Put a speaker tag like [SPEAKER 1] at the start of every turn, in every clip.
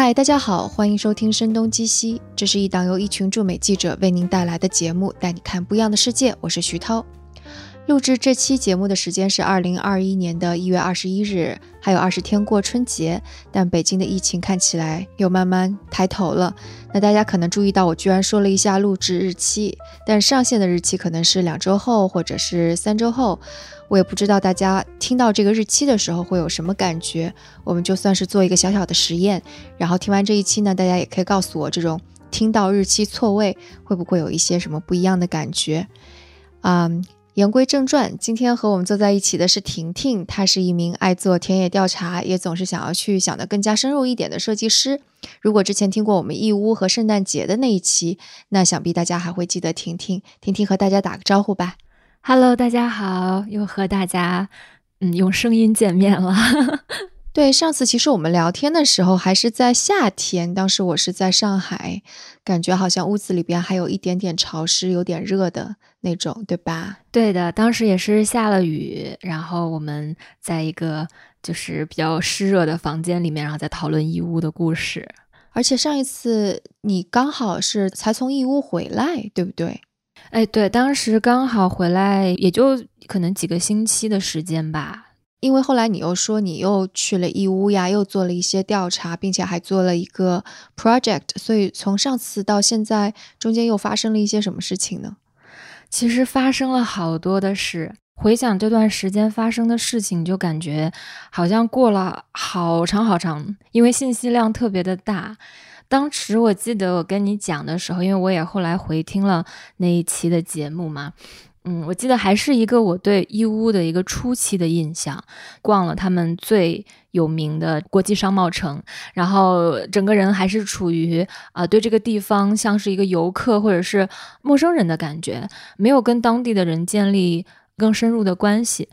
[SPEAKER 1] 嗨，大家好，欢迎收听《声东击西》，这是一档由一群驻美记者为您带来的节目，带你看不一样的世界。我是徐涛。录制这期节目的时间是二零二一年的一月二十一日，还有二十天过春节，但北京的疫情看起来又慢慢抬头了。那大家可能注意到，我居然说了一下录制日期，但上线的日期可能是两周后或者是三周后。我也不知道大家听到这个日期的时候会有什么感觉。我们就算是做一个小小的实验，然后听完这一期呢，大家也可以告诉我，这种听到日期错位会不会有一些什么不一样的感觉？嗯。言归正传，今天和我们坐在一起的是婷婷，她是一名爱做田野调查，也总是想要去想得更加深入一点的设计师。如果之前听过我们义乌和圣诞节的那一期，那想必大家还会记得婷婷。婷婷和大家打个招呼吧。
[SPEAKER 2] Hello，大家好，又和大家嗯用声音见面了。
[SPEAKER 1] 对，上次其实我们聊天的时候还是在夏天，当时我是在上海，感觉好像屋子里边还有一点点潮湿，有点热的那种，对吧？
[SPEAKER 2] 对的，当时也是下了雨，然后我们在一个就是比较湿热的房间里面，然后在讨论义乌的故事。
[SPEAKER 1] 而且上一次你刚好是才从义乌回来，对不对？
[SPEAKER 2] 哎，对，当时刚好回来，也就可能几个星期的时间吧。
[SPEAKER 1] 因为后来你又说你又去了义乌呀，又做了一些调查，并且还做了一个 project，所以从上次到现在中间又发生了一些什么事情呢？
[SPEAKER 2] 其实发生了好多的事，回想这段时间发生的事情，就感觉好像过了好长好长，因为信息量特别的大。当时我记得我跟你讲的时候，因为我也后来回听了那一期的节目嘛。嗯，我记得还是一个我对义乌的一个初期的印象，逛了他们最有名的国际商贸城，然后整个人还是处于啊对这个地方像是一个游客或者是陌生人的感觉，没有跟当地的人建立更深入的关系。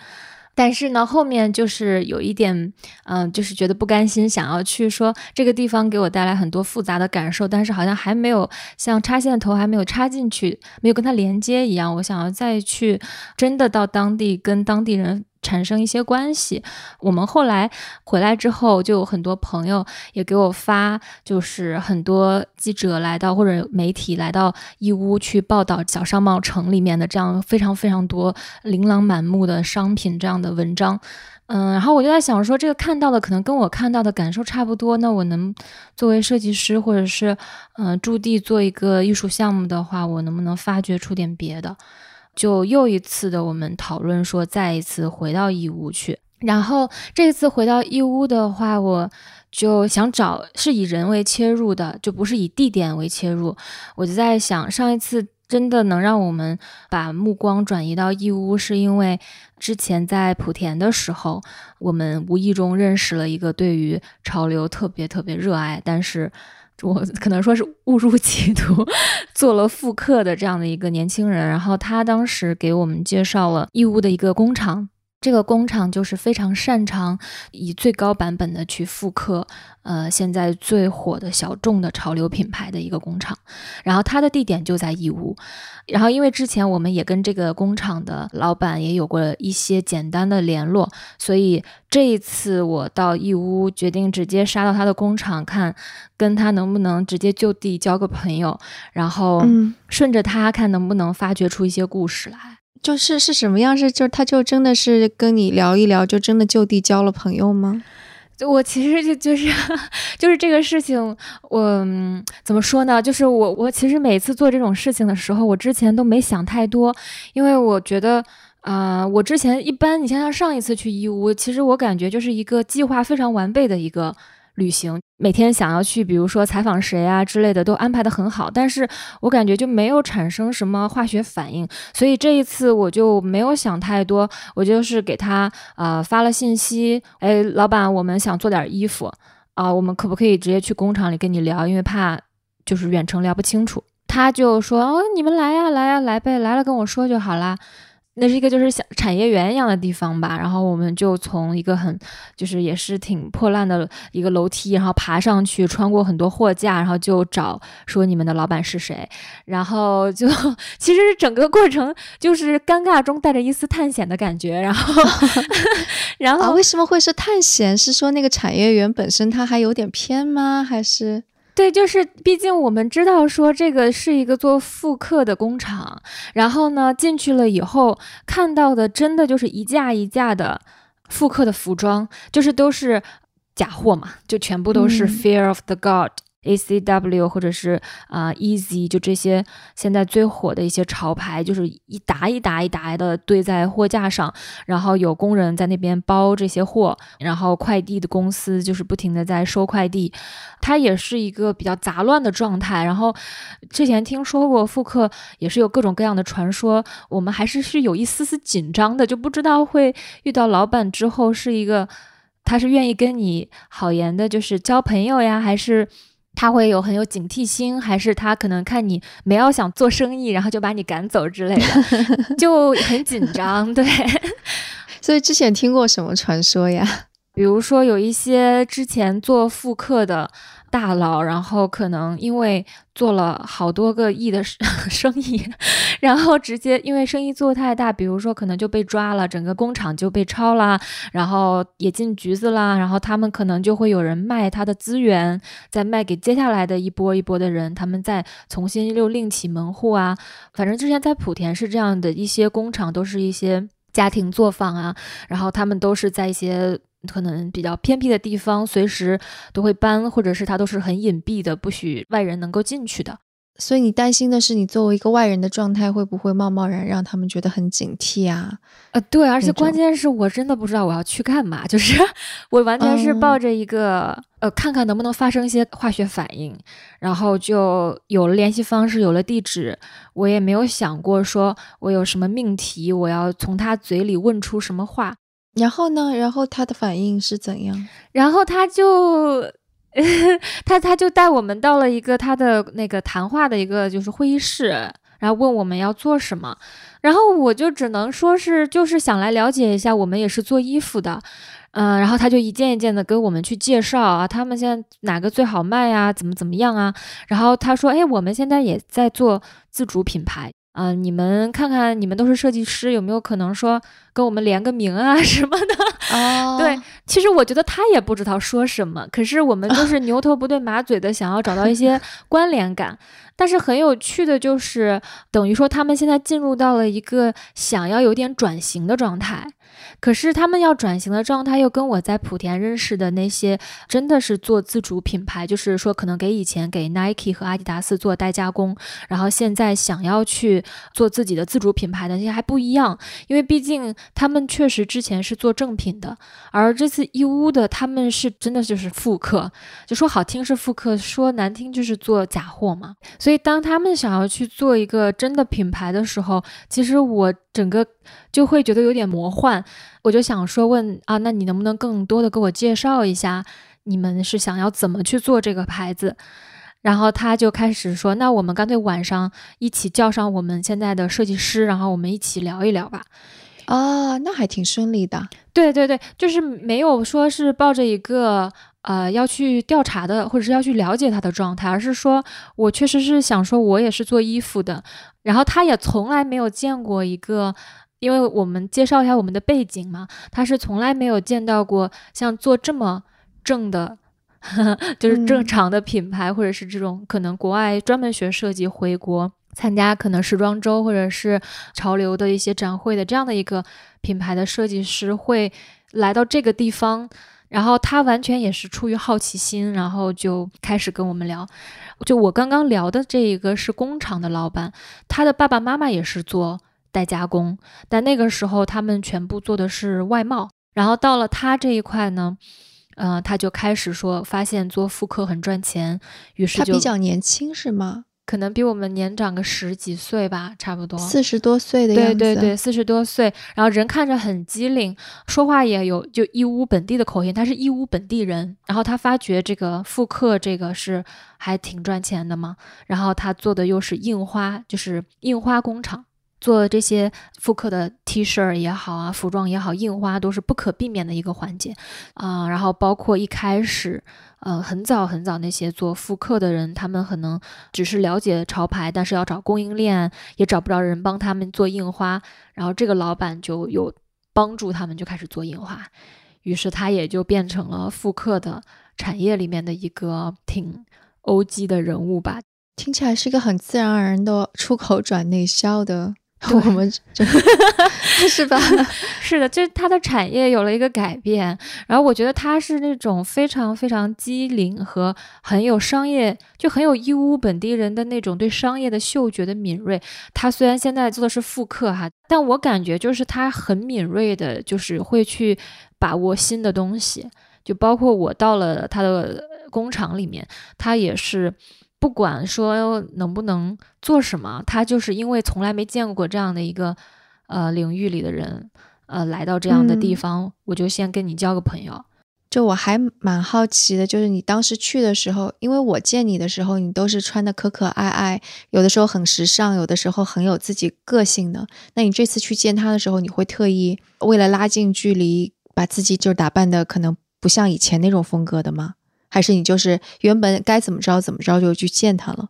[SPEAKER 2] 但是呢，后面就是有一点，嗯，就是觉得不甘心，想要去说这个地方给我带来很多复杂的感受，但是好像还没有像插线头还没有插进去，没有跟它连接一样，我想要再去真的到当地跟当地人。产生一些关系。我们后来回来之后，就有很多朋友也给我发，就是很多记者来到或者媒体来到义乌去报道小商贸城里面的这样非常非常多琳琅满目的商品这样的文章。嗯，然后我就在想说，这个看到的可能跟我看到的感受差不多。那我能作为设计师或者是嗯驻地做一个艺术项目的话，我能不能发掘出点别的？就又一次的，我们讨论说，再一次回到义乌去。然后这次回到义乌的话，我就想找是以人为切入的，就不是以地点为切入。我就在想，上一次真的能让我们把目光转移到义乌，是因为之前在莆田的时候，我们无意中认识了一个对于潮流特别特别热爱，但是。我可能说是误入歧途，做了复刻的这样的一个年轻人，然后他当时给我们介绍了义乌的一个工厂。这个工厂就是非常擅长以最高版本的去复刻，呃，现在最火的小众的潮流品牌的一个工厂。然后它的地点就在义乌。然后因为之前我们也跟这个工厂的老板也有过一些简单的联络，所以这一次我到义乌，决定直接杀到他的工厂，看跟他能不能直接就地交个朋友，然后顺着他看能不能发掘出一些故事来。
[SPEAKER 1] 就是是什么样？是就他就真的是跟你聊一聊，就真的就地交了朋友吗？
[SPEAKER 2] 我其实就就是 就是这个事情，我怎么说呢？就是我我其实每次做这种事情的时候，我之前都没想太多，因为我觉得啊，我之前一般，你像像上一次去义乌，其实我感觉就是一个计划非常完备的一个。旅行每天想要去，比如说采访谁啊之类的，都安排的很好，但是我感觉就没有产生什么化学反应，所以这一次我就没有想太多，我就是给他呃发了信息，哎，老板，我们想做点衣服啊，我们可不可以直接去工厂里跟你聊？因为怕就是远程聊不清楚。他就说哦，你们来呀，来呀，来呗，来了跟我说就好啦。那是一个就是像产业园一样的地方吧，然后我们就从一个很就是也是挺破烂的一个楼梯，然后爬上去，穿过很多货架，然后就找说你们的老板是谁，然后就 其实整个过程就是尴尬中带着一丝探险的感觉，然后 然后
[SPEAKER 1] 为什么会是探险？是说那个产业园本身它还有点偏吗？还是？
[SPEAKER 2] 对，就是毕竟我们知道说这个是一个做复刻的工厂，然后呢进去了以后看到的真的就是一架一架的复刻的服装，就是都是假货嘛，就全部都是 Fear of the God。A C W 或者是啊 Easy，就这些现在最火的一些潮牌，就是一沓一沓一沓的堆在货架上，然后有工人在那边包这些货，然后快递的公司就是不停的在收快递，它也是一个比较杂乱的状态。然后之前听说过复刻也是有各种各样的传说，我们还是是有一丝丝紧张的，就不知道会遇到老板之后是一个他是愿意跟你好言的，就是交朋友呀，还是？他会有很有警惕心，还是他可能看你没要想做生意，然后就把你赶走之类的，就很紧张。对，
[SPEAKER 1] 所以之前听过什么传说呀？
[SPEAKER 2] 比如说有一些之前做复刻的。大佬，然后可能因为做了好多个亿的 生意，然后直接因为生意做太大，比如说可能就被抓了，整个工厂就被抄了，然后也进局子啦，然后他们可能就会有人卖他的资源，再卖给接下来的一波一波的人，他们再重新又另起门户啊。反正之前在莆田是这样的一些工厂，都是一些家庭作坊啊，然后他们都是在一些。可能比较偏僻的地方，随时都会搬，或者是它都是很隐蔽的，不许外人能够进去的。
[SPEAKER 1] 所以你担心的是，你作为一个外人的状态，会不会贸贸然让他们觉得很警惕啊？
[SPEAKER 2] 呃，对，而且关键是我真的不知道我要去干嘛，就是 我完全是抱着一个呃，看看能不能发生一些化学反应，然后就有了联系方式，有了地址，我也没有想过说我有什么命题，我要从他嘴里问出什么话。
[SPEAKER 1] 然后呢？然后他的反应是怎样？
[SPEAKER 2] 然后他就，他他就带我们到了一个他的那个谈话的一个就是会议室，然后问我们要做什么。然后我就只能说是就是想来了解一下，我们也是做衣服的，嗯。然后他就一件一件的跟我们去介绍啊，他们现在哪个最好卖呀？怎么怎么样啊？然后他说，哎，我们现在也在做自主品牌。嗯，你们看看，你们都是设计师，有没有可能说跟我们联个名啊 什么的？
[SPEAKER 1] 哦，
[SPEAKER 2] 对，其实我觉得他也不知道说什么，可是我们就是牛头不对马嘴的，想要找到一些 关联感。但是很有趣的就是，等于说他们现在进入到了一个想要有点转型的状态。可是他们要转型的状态，又跟我在莆田认识的那些真的是做自主品牌，就是说可能给以前给 Nike 和阿迪达斯做代加工，然后现在想要去做自己的自主品牌的那些还不一样，因为毕竟他们确实之前是做正品的，而这次义乌的他们是真的就是复刻，就说好听是复刻，说难听就是做假货嘛。所以当他们想要去做一个真的品牌的时候，其实我。整个就会觉得有点魔幻，我就想说问啊，那你能不能更多的给我介绍一下，你们是想要怎么去做这个牌子？然后他就开始说，那我们干脆晚上一起叫上我们现在的设计师，然后我们一起聊一聊吧。
[SPEAKER 1] 啊，那还挺顺利的。
[SPEAKER 2] 对对对，就是没有说是抱着一个。呃，要去调查的，或者是要去了解他的状态，而是说我确实是想说，我也是做衣服的，然后他也从来没有见过一个，因为我们介绍一下我们的背景嘛，他是从来没有见到过像做这么正的，就是正常的品牌，或者是这种可能国外专门学设计回国参加可能时装周或者是潮流的一些展会的这样的一个品牌的设计师会来到这个地方。然后他完全也是出于好奇心，然后就开始跟我们聊。就我刚刚聊的这一个是工厂的老板，他的爸爸妈妈也是做代加工，但那个时候他们全部做的是外贸。然后到了他这一块呢，嗯，他就开始说，发现做复刻很赚钱，于是就
[SPEAKER 1] 比较年轻是吗？
[SPEAKER 2] 可能比我们年长个十几岁吧，差不多
[SPEAKER 1] 四十多岁的样
[SPEAKER 2] 子。对对对，四十多岁，然后人看着很机灵，说话也有就义乌本地的口音，他是义乌本地人。然后他发觉这个复刻这个是还挺赚钱的嘛，然后他做的又是印花，就是印花工厂。做这些复刻的 T 恤也好啊，服装也好，印花都是不可避免的一个环节啊。然后包括一开始，呃，很早很早那些做复刻的人，他们可能只是了解潮牌，但是要找供应链，也找不着人帮他们做印花。然后这个老板就有帮助他们，就开始做印花，于是他也就变成了复刻的产业里面的一个挺 OG 的人物吧。
[SPEAKER 1] 听起来是一个很自然而然的出口转内销的。我们是 吧？
[SPEAKER 2] 是的，就是它的产业有了一个改变。然后我觉得它是那种非常非常机灵和很有商业，就很有义乌本地人的那种对商业的嗅觉的敏锐。他虽然现在做的是复刻哈，但我感觉就是他很敏锐的，就是会去把握新的东西。就包括我到了他的工厂里面，他也是。不管说能不能做什么，他就是因为从来没见过这样的一个呃领域里的人，呃，来到这样的地方，我就先跟你交个朋友。
[SPEAKER 1] 就我还蛮好奇的，就是你当时去的时候，因为我见你的时候，你都是穿的可可爱爱，有的时候很时尚，有的时候很有自己个性的。那你这次去见他的时候，你会特意为了拉近距离，把自己就打扮的可能不像以前那种风格的吗？还是你就是原本该怎么着怎么着就去见他了？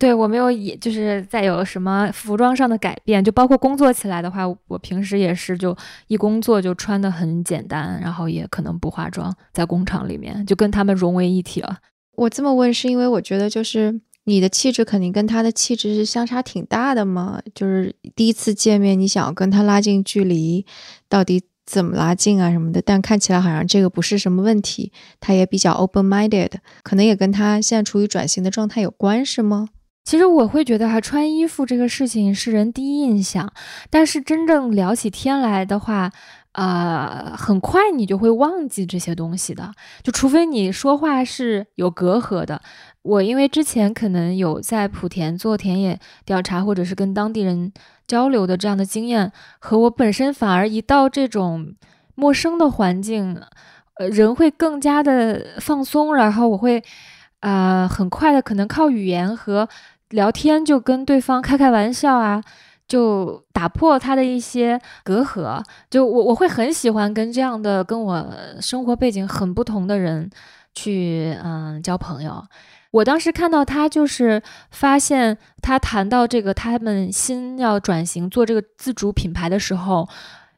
[SPEAKER 2] 对我没有，也就是再有什么服装上的改变，就包括工作起来的话，我平时也是就一工作就穿的很简单，然后也可能不化妆，在工厂里面就跟他们融为一体了。
[SPEAKER 1] 我这么问是因为我觉得就是你的气质肯定跟他的气质是相差挺大的嘛，就是第一次见面你想要跟他拉近距离，到底？怎么拉近啊什么的，但看起来好像这个不是什么问题。他也比较 open minded，可能也跟他现在处于转型的状态有关，是吗？
[SPEAKER 2] 其实我会觉得哈，穿衣服这个事情是人第一印象，但是真正聊起天来的话，呃，很快你就会忘记这些东西的，就除非你说话是有隔阂的。我因为之前可能有在莆田做田野调查，或者是跟当地人交流的这样的经验，和我本身反而一到这种陌生的环境，呃，人会更加的放松，然后我会，啊，很快的可能靠语言和聊天就跟对方开开玩笑啊，就打破他的一些隔阂，就我我会很喜欢跟这样的跟我生活背景很不同的人去嗯交朋友。我当时看到他，就是发现他谈到这个他们新要转型做这个自主品牌的时候，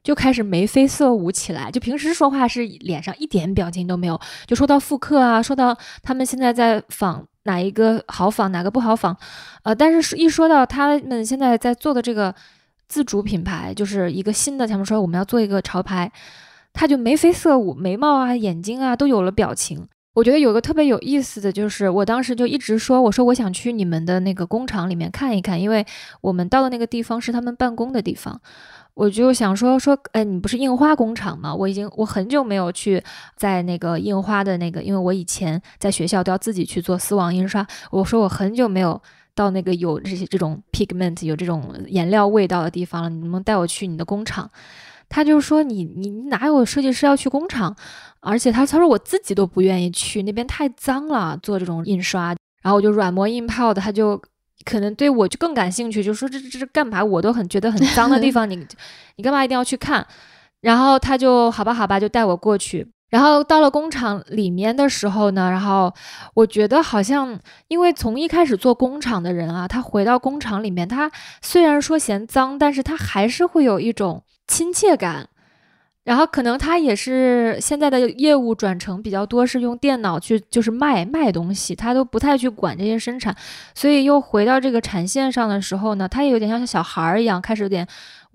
[SPEAKER 2] 就开始眉飞色舞起来。就平时说话是脸上一点表情都没有，就说到复刻啊，说到他们现在在仿哪一个好仿，哪个不好仿，呃，但是一说到他们现在在做的这个自主品牌，就是一个新的，他们说我们要做一个潮牌，他就眉飞色舞，眉毛啊、眼睛啊都有了表情。我觉得有个特别有意思的就是，我当时就一直说，我说我想去你们的那个工厂里面看一看，因为我们到的那个地方是他们办公的地方。我就想说说，哎，你不是印花工厂吗？我已经我很久没有去在那个印花的那个，因为我以前在学校都要自己去做丝网印刷。我说我很久没有到那个有这些这种 pigment 有这种颜料味道的地方了，你能不能带我去你的工厂？他就说你你哪有设计师要去工厂，而且他他说我自己都不愿意去那边太脏了，做这种印刷，然后我就软磨硬泡的，他就可能对我就更感兴趣，就说这这这干嘛？我都很觉得很脏的地方，你你干嘛一定要去看？然后他就好吧好吧，就带我过去。然后到了工厂里面的时候呢，然后我觉得好像因为从一开始做工厂的人啊，他回到工厂里面，他虽然说嫌脏，但是他还是会有一种。亲切感，然后可能他也是现在的业务转成比较多，是用电脑去就是卖卖东西，他都不太去管这些生产，所以又回到这个产线上的时候呢，他也有点像小孩儿一样，开始有点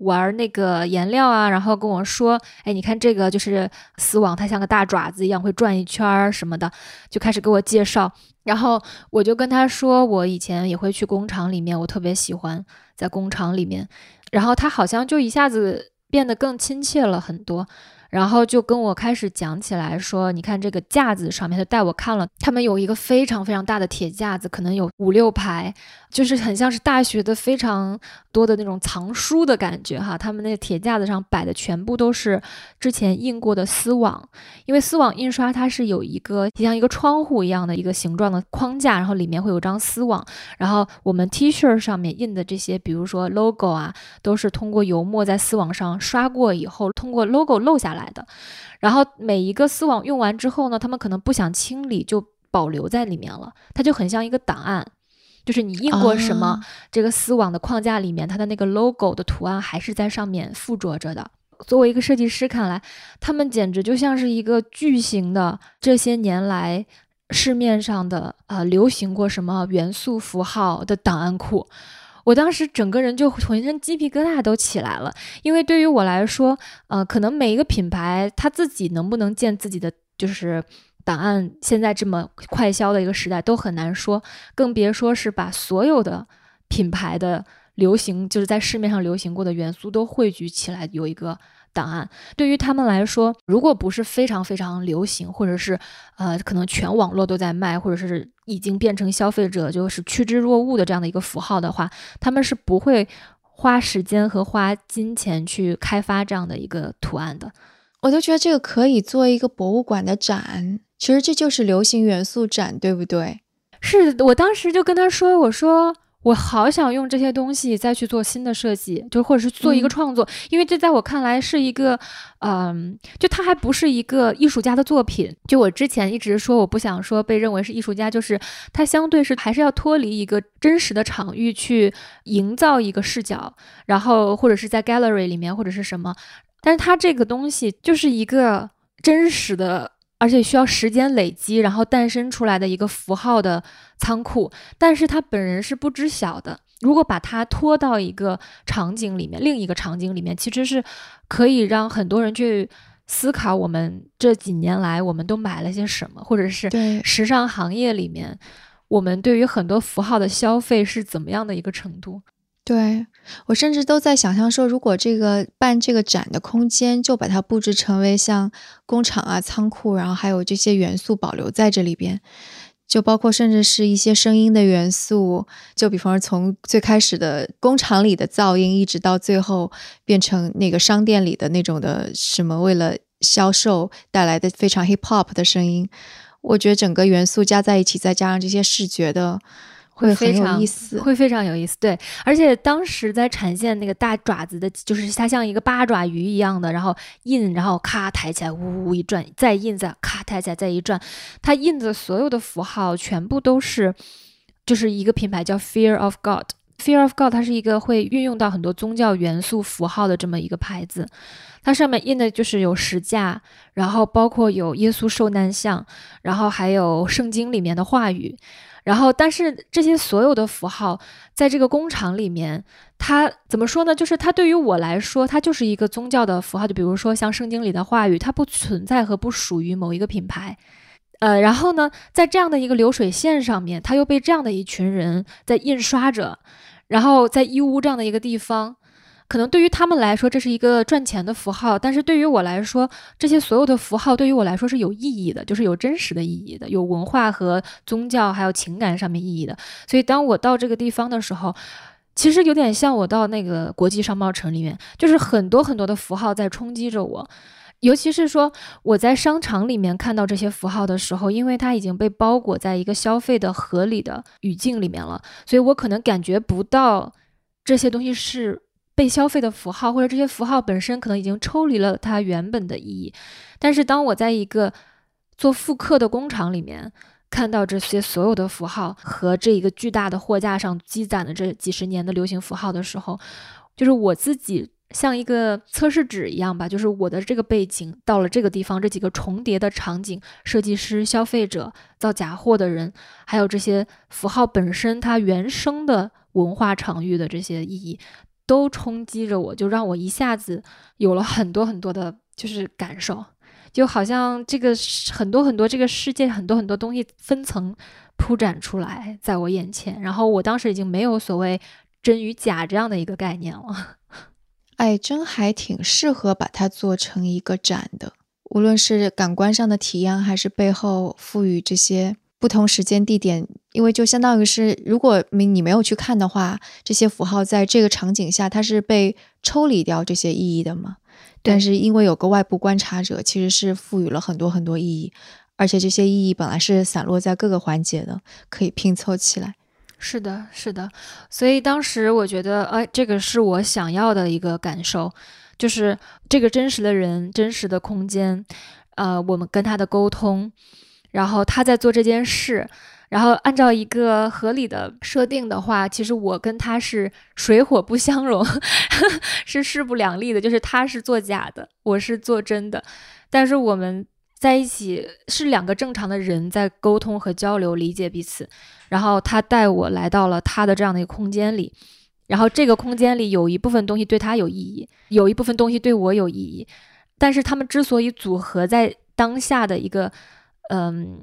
[SPEAKER 2] 玩那个颜料啊，然后跟我说，哎，你看这个就是丝网，它像个大爪子一样会转一圈儿什么的，就开始给我介绍，然后我就跟他说，我以前也会去工厂里面，我特别喜欢在工厂里面，然后他好像就一下子。变得更亲切了很多，然后就跟我开始讲起来说，你看这个架子上面，他带我看了，他们有一个非常非常大的铁架子，可能有五六排，就是很像是大学的非常多的那种藏书的感觉哈。他们那铁架子上摆的全部都是之前印过的丝网，因为丝网印刷它是有一个像一个窗户一样的一个形状的框架，然后里面会有张丝网，然后我们 T 恤上面印的这些，比如说 logo 啊，都是通过油墨在丝网上刷过以后，通过 logo 漏下。来的，然后每一个丝网用完之后呢，他们可能不想清理，就保留在里面了。它就很像一个档案，就是你印过什么，这个丝网的框架里面，它的那个 logo 的图案还是在上面附着着的。作为一个设计师看来，他们简直就像是一个巨型的这些年来市面上的呃流行过什么元素符号的档案库。我当时整个人就浑身鸡皮疙瘩都起来了，因为对于我来说，呃，可能每一个品牌它自己能不能建自己的就是档案，现在这么快销的一个时代都很难说，更别说是把所有的品牌的流行，就是在市面上流行过的元素都汇聚起来有一个。档案对于他们来说，如果不是非常非常流行，或者是呃，可能全网络都在卖，或者是已经变成消费者就是趋之若鹜的这样的一个符号的话，他们是不会花时间和花金钱去开发这样的一个图案的。
[SPEAKER 1] 我都觉得这个可以做一个博物馆的展，其实这就是流行元素展，对不对？
[SPEAKER 2] 是我当时就跟他说，我说。我好想用这些东西再去做新的设计，就或者是做一个创作，因为这在我看来是一个，嗯，就它还不是一个艺术家的作品。就我之前一直说，我不想说被认为是艺术家，就是它相对是还是要脱离一个真实的场域去营造一个视角，然后或者是在 gallery 里面或者是什么，但是它这个东西就是一个真实的。而且需要时间累积，然后诞生出来的一个符号的仓库，但是他本人是不知晓的。如果把它拖到一个场景里面，另一个场景里面，其实是可以让很多人去思考：我们这几年来，我们都买了些什么，或者是时尚行业里面，我们对于很多符号的消费是怎么样的一个程度。
[SPEAKER 1] 对我甚至都在想象说，如果这个办这个展的空间，就把它布置成为像工厂啊、仓库，然后还有这些元素保留在这里边，就包括甚至是一些声音的元素，就比方说从最开始的工厂里的噪音，一直到最后变成那个商店里的那种的什么为了销售带来的非常 hip hop 的声音，我觉得整个元素加在一起，再加上这些视觉的。会
[SPEAKER 2] 非常
[SPEAKER 1] 有意思，
[SPEAKER 2] 会非常有意思。对，而且当时在产线那个大爪子的，就是它像一个八爪鱼一样的，然后印，然后咔抬起来，呜呜一转，再印，再咔抬起来，再一转，它印的所有的符号全部都是，就是一个品牌叫 Fear of God。Fear of God，它是一个会运用到很多宗教元素符号的这么一个牌子，它上面印的就是有石架，然后包括有耶稣受难像，然后还有圣经里面的话语。然后，但是这些所有的符号，在这个工厂里面，它怎么说呢？就是它对于我来说，它就是一个宗教的符号。就比如说像圣经里的话语，它不存在和不属于某一个品牌。呃，然后呢，在这样的一个流水线上面，它又被这样的一群人在印刷着，然后在义乌这样的一个地方。可能对于他们来说，这是一个赚钱的符号，但是对于我来说，这些所有的符号对于我来说是有意义的，就是有真实的意义的，有文化和宗教还有情感上面意义的。所以当我到这个地方的时候，其实有点像我到那个国际商贸城里面，就是很多很多的符号在冲击着我。尤其是说我在商场里面看到这些符号的时候，因为它已经被包裹在一个消费的合理的语境里面了，所以我可能感觉不到这些东西是。被消费的符号，或者这些符号本身可能已经抽离了它原本的意义。但是当我在一个做复刻的工厂里面看到这些所有的符号和这一个巨大的货架上积攒的这几十年的流行符号的时候，就是我自己像一个测试纸一样吧，就是我的这个背景到了这个地方，这几个重叠的场景，设计师、消费者、造假货的人，还有这些符号本身它原生的文化场域的这些意义。都冲击着我，就让我一下子有了很多很多的，就是感受，就好像这个很多很多这个世界很多很多东西分层铺展出来在我眼前，然后我当时已经没有所谓真与假这样的一个概念了。
[SPEAKER 1] 哎，真还挺适合把它做成一个展的。无论是感官上的体验，还是背后赋予这些不同时间地点，因为就相当于是，如果你你没有去看的话，这些符号在这个场景下，它是被抽离掉这些意义的嘛？但是因为有个外部观察者，其实是赋予了很多很多意义，而且这些意义本来是散落在各个环节的，可以拼凑起来。
[SPEAKER 2] 是的，是的。所以当时我觉得，哎，这个是我想要的一个感受，就是这个真实的人、真实的空间，呃，我们跟他的沟通，然后他在做这件事。然后按照一个合理的设定的话，其实我跟他是水火不相容，是势不两立的。就是他是做假的，我是做真的，但是我们在一起是两个正常的人在沟通和交流，理解彼此。然后他带我来到了他的这样的一个空间里，然后这个空间里有一部分东西对他有意义，有一部分东西对我有意义。但是他们之所以组合在当下的一个，嗯。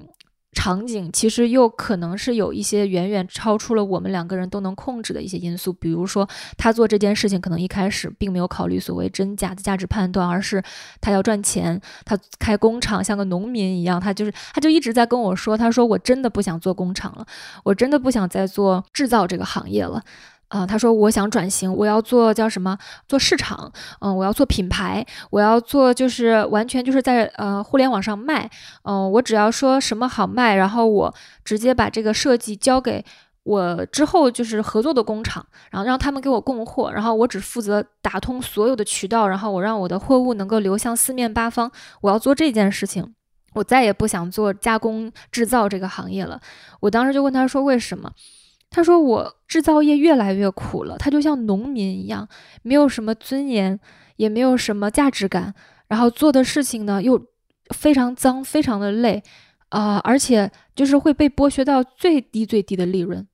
[SPEAKER 2] 场景其实又可能是有一些远远超出了我们两个人都能控制的一些因素，比如说他做这件事情可能一开始并没有考虑所谓真假的价值判断，而是他要赚钱，他开工厂像个农民一样，他就是他就一直在跟我说，他说我真的不想做工厂了，我真的不想再做制造这个行业了。啊，他说我想转型，我要做叫什么？做市场，嗯，我要做品牌，我要做就是完全就是在呃互联网上卖，嗯，我只要说什么好卖，然后我直接把这个设计交给我之后就是合作的工厂，然后让他们给我供货，然后我只负责打通所有的渠道，然后我让我的货物能够流向四面八方，我要做这件事情，我再也不想做加工制造这个行业了。我当时就问他说为什么？他说：“我制造业越来越苦了，他就像农民一样，没有什么尊严，也没有什么价值感，然后做的事情呢又非常脏，非常的累，啊，而且就是会被剥削到最低最低的利润，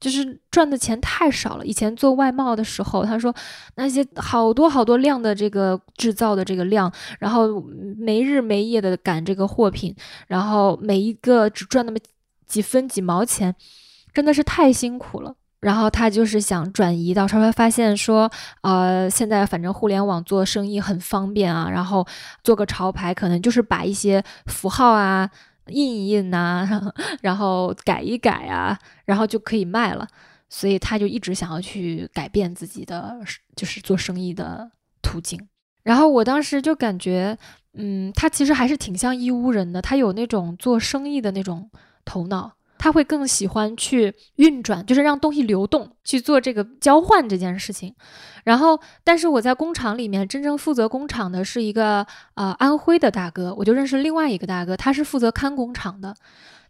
[SPEAKER 2] 就是赚的钱太少了。以前做外贸的时候，他说那些好多好多量的这个制造的这个量，然后没日没夜的赶这个货品，然后每一个只赚那么几分几毛钱。”真的是太辛苦了，然后他就是想转移到，稍微发现说，呃，现在反正互联网做生意很方便啊，然后做个潮牌，可能就是把一些符号啊印一印呐，然后改一改啊，然后就可以卖了。所以他就一直想要去改变自己的，就是做生意的途径。然后我当时就感觉，嗯，他其实还是挺像义乌人的，他有那种做生意的那种头脑。他会更喜欢去运转，就是让东西流动，去做这个交换这件事情。然后，但是我在工厂里面真正负责工厂的是一个呃安徽的大哥，我就认识另外一个大哥，他是负责看工厂的。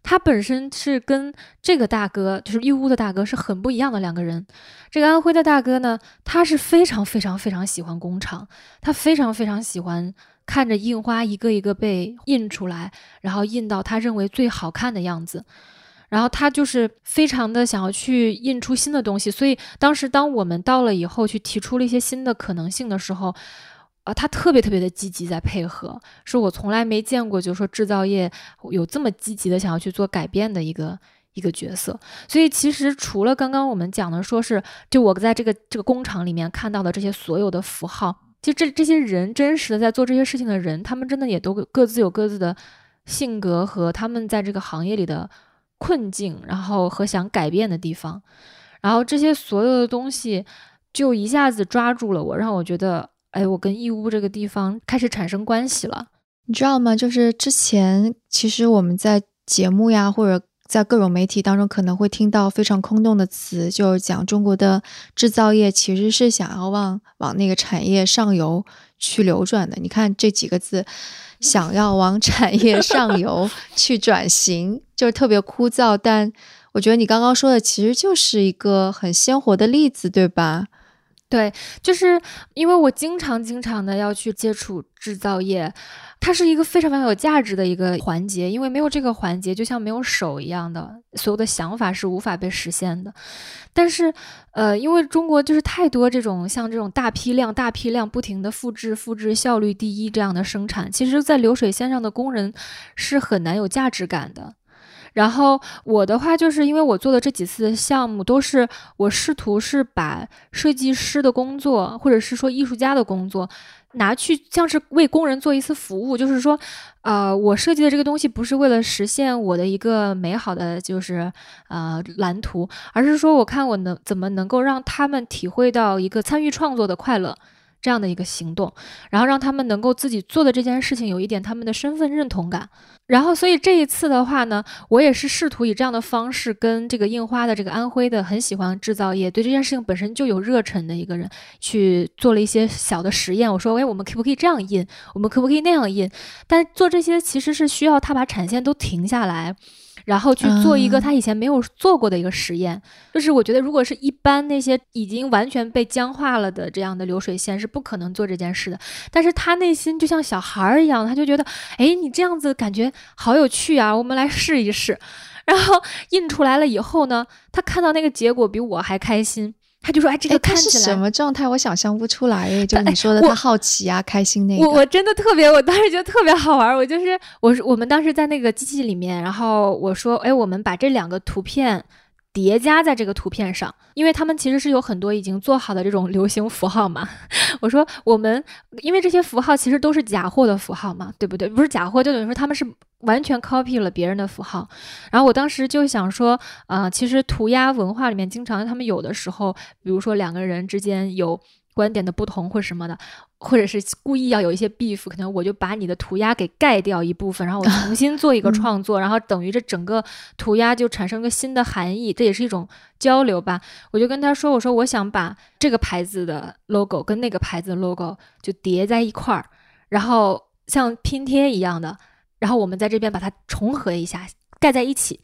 [SPEAKER 2] 他本身是跟这个大哥，就是义乌的大哥是很不一样的两个人。这个安徽的大哥呢，他是非常非常非常喜欢工厂，他非常非常喜欢看着印花一个一个被印出来，然后印到他认为最好看的样子。然后他就是非常的想要去印出新的东西，所以当时当我们到了以后，去提出了一些新的可能性的时候，啊，他特别特别的积极在配合，是我从来没见过，就是说制造业有这么积极的想要去做改变的一个一个角色。所以其实除了刚刚我们讲的，说是就我在这个这个工厂里面看到的这些所有的符号，其实这这些人真实的在做这些事情的人，他们真的也都各自有各自的性格和他们在这个行业里的。困境，然后和想改变的地方，然后这些所有的东西就一下子抓住了我，让我觉得，哎，我跟义乌这个地方开始产生关系了。
[SPEAKER 1] 你知道吗？就是之前其实我们在节目呀，或者在各种媒体当中，可能会听到非常空洞的词，就是讲中国的制造业其实是想要往往那个产业上游去流转的。你看这几个字。想要往产业上游 去转型，就是特别枯燥。但我觉得你刚刚说的其实就是一个很鲜活的例子，对吧？
[SPEAKER 2] 对，就是因为我经常经常的要去接触制造业，它是一个非常非常有价值的一个环节，因为没有这个环节，就像没有手一样的，所有的想法是无法被实现的。但是，呃，因为中国就是太多这种像这种大批量、大批量不停的复制、复制、效率第一这样的生产，其实，在流水线上的工人是很难有价值感的。然后我的话，就是因为我做的这几次的项目，都是我试图是把设计师的工作，或者是说艺术家的工作，拿去像是为工人做一次服务，就是说，呃，我设计的这个东西不是为了实现我的一个美好的就是呃蓝图，而是说我看我能怎么能够让他们体会到一个参与创作的快乐。这样的一个行动，然后让他们能够自己做的这件事情有一点他们的身份认同感。然后，所以这一次的话呢，我也是试图以这样的方式跟这个印花的这个安徽的很喜欢制造业，对这件事情本身就有热忱的一个人去做了一些小的实验。我说，哎，我们可不可以这样印？我们可不可以那样印？但做这些其实是需要他把产线都停下来。然后去做一个他以前没有做过的一个实验，就是我觉得如果是一般那些已经完全被僵化了的这样的流水线是不可能做这件事的。但是他内心就像小孩儿一样，他就觉得，哎，你这样子感觉好有趣啊，我们来试一试。然后印出来了以后呢，他看到那个结果比我还开心。他就说：“哎，这个看起来
[SPEAKER 1] 什么状态？我想象不出来。就你说的，他好奇啊，开心那个。
[SPEAKER 2] 我我真的特别，我当时觉得特别好玩。我就是我，我们当时在那个机器里面，然后我说：，哎，我们把这两个图片。”叠加在这个图片上，因为他们其实是有很多已经做好的这种流行符号嘛。我说我们，因为这些符号其实都是假货的符号嘛，对不对？不是假货，就等于说他们是完全 copy 了别人的符号。然后我当时就想说，啊，其实涂鸦文化里面经常他们有的时候，比如说两个人之间有。观点的不同或什么的，或者是故意要有一些 beef，可能我就把你的涂鸦给盖掉一部分，然后我重新做一个 创作，然后等于这整个涂鸦就产生个新的含义，这也是一种交流吧。我就跟他说，我说我想把这个牌子的 logo 跟那个牌子的 logo 就叠在一块儿，然后像拼贴一样的，然后我们在这边把它重合一下，盖在一起。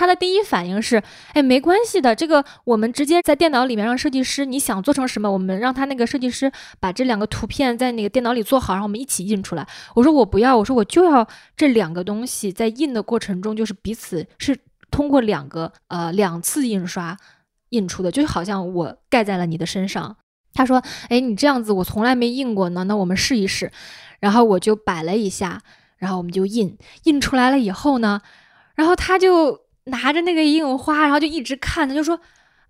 [SPEAKER 2] 他的第一反应是，哎，没关系的，这个我们直接在电脑里面让设计师，你想做成什么，我们让他那个设计师把这两个图片在那个电脑里做好，然后我们一起印出来。我说我不要，我说我就要这两个东西在印的过程中，就是彼此是通过两个呃两次印刷印出的，就好像我盖在了你的身上。他说，哎，你这样子我从来没印过呢，那我们试一试。然后我就摆了一下，然后我们就印，印出来了以后呢，然后他就。拿着那个印花，然后就一直看，他就说：“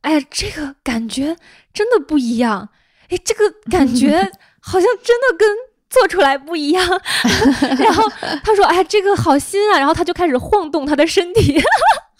[SPEAKER 2] 哎呀，这个感觉真的不一样，哎，这个感觉 好像真的跟做出来不一样。”然后他说：“哎，这个好新啊！”然后他就开始晃动他的身体。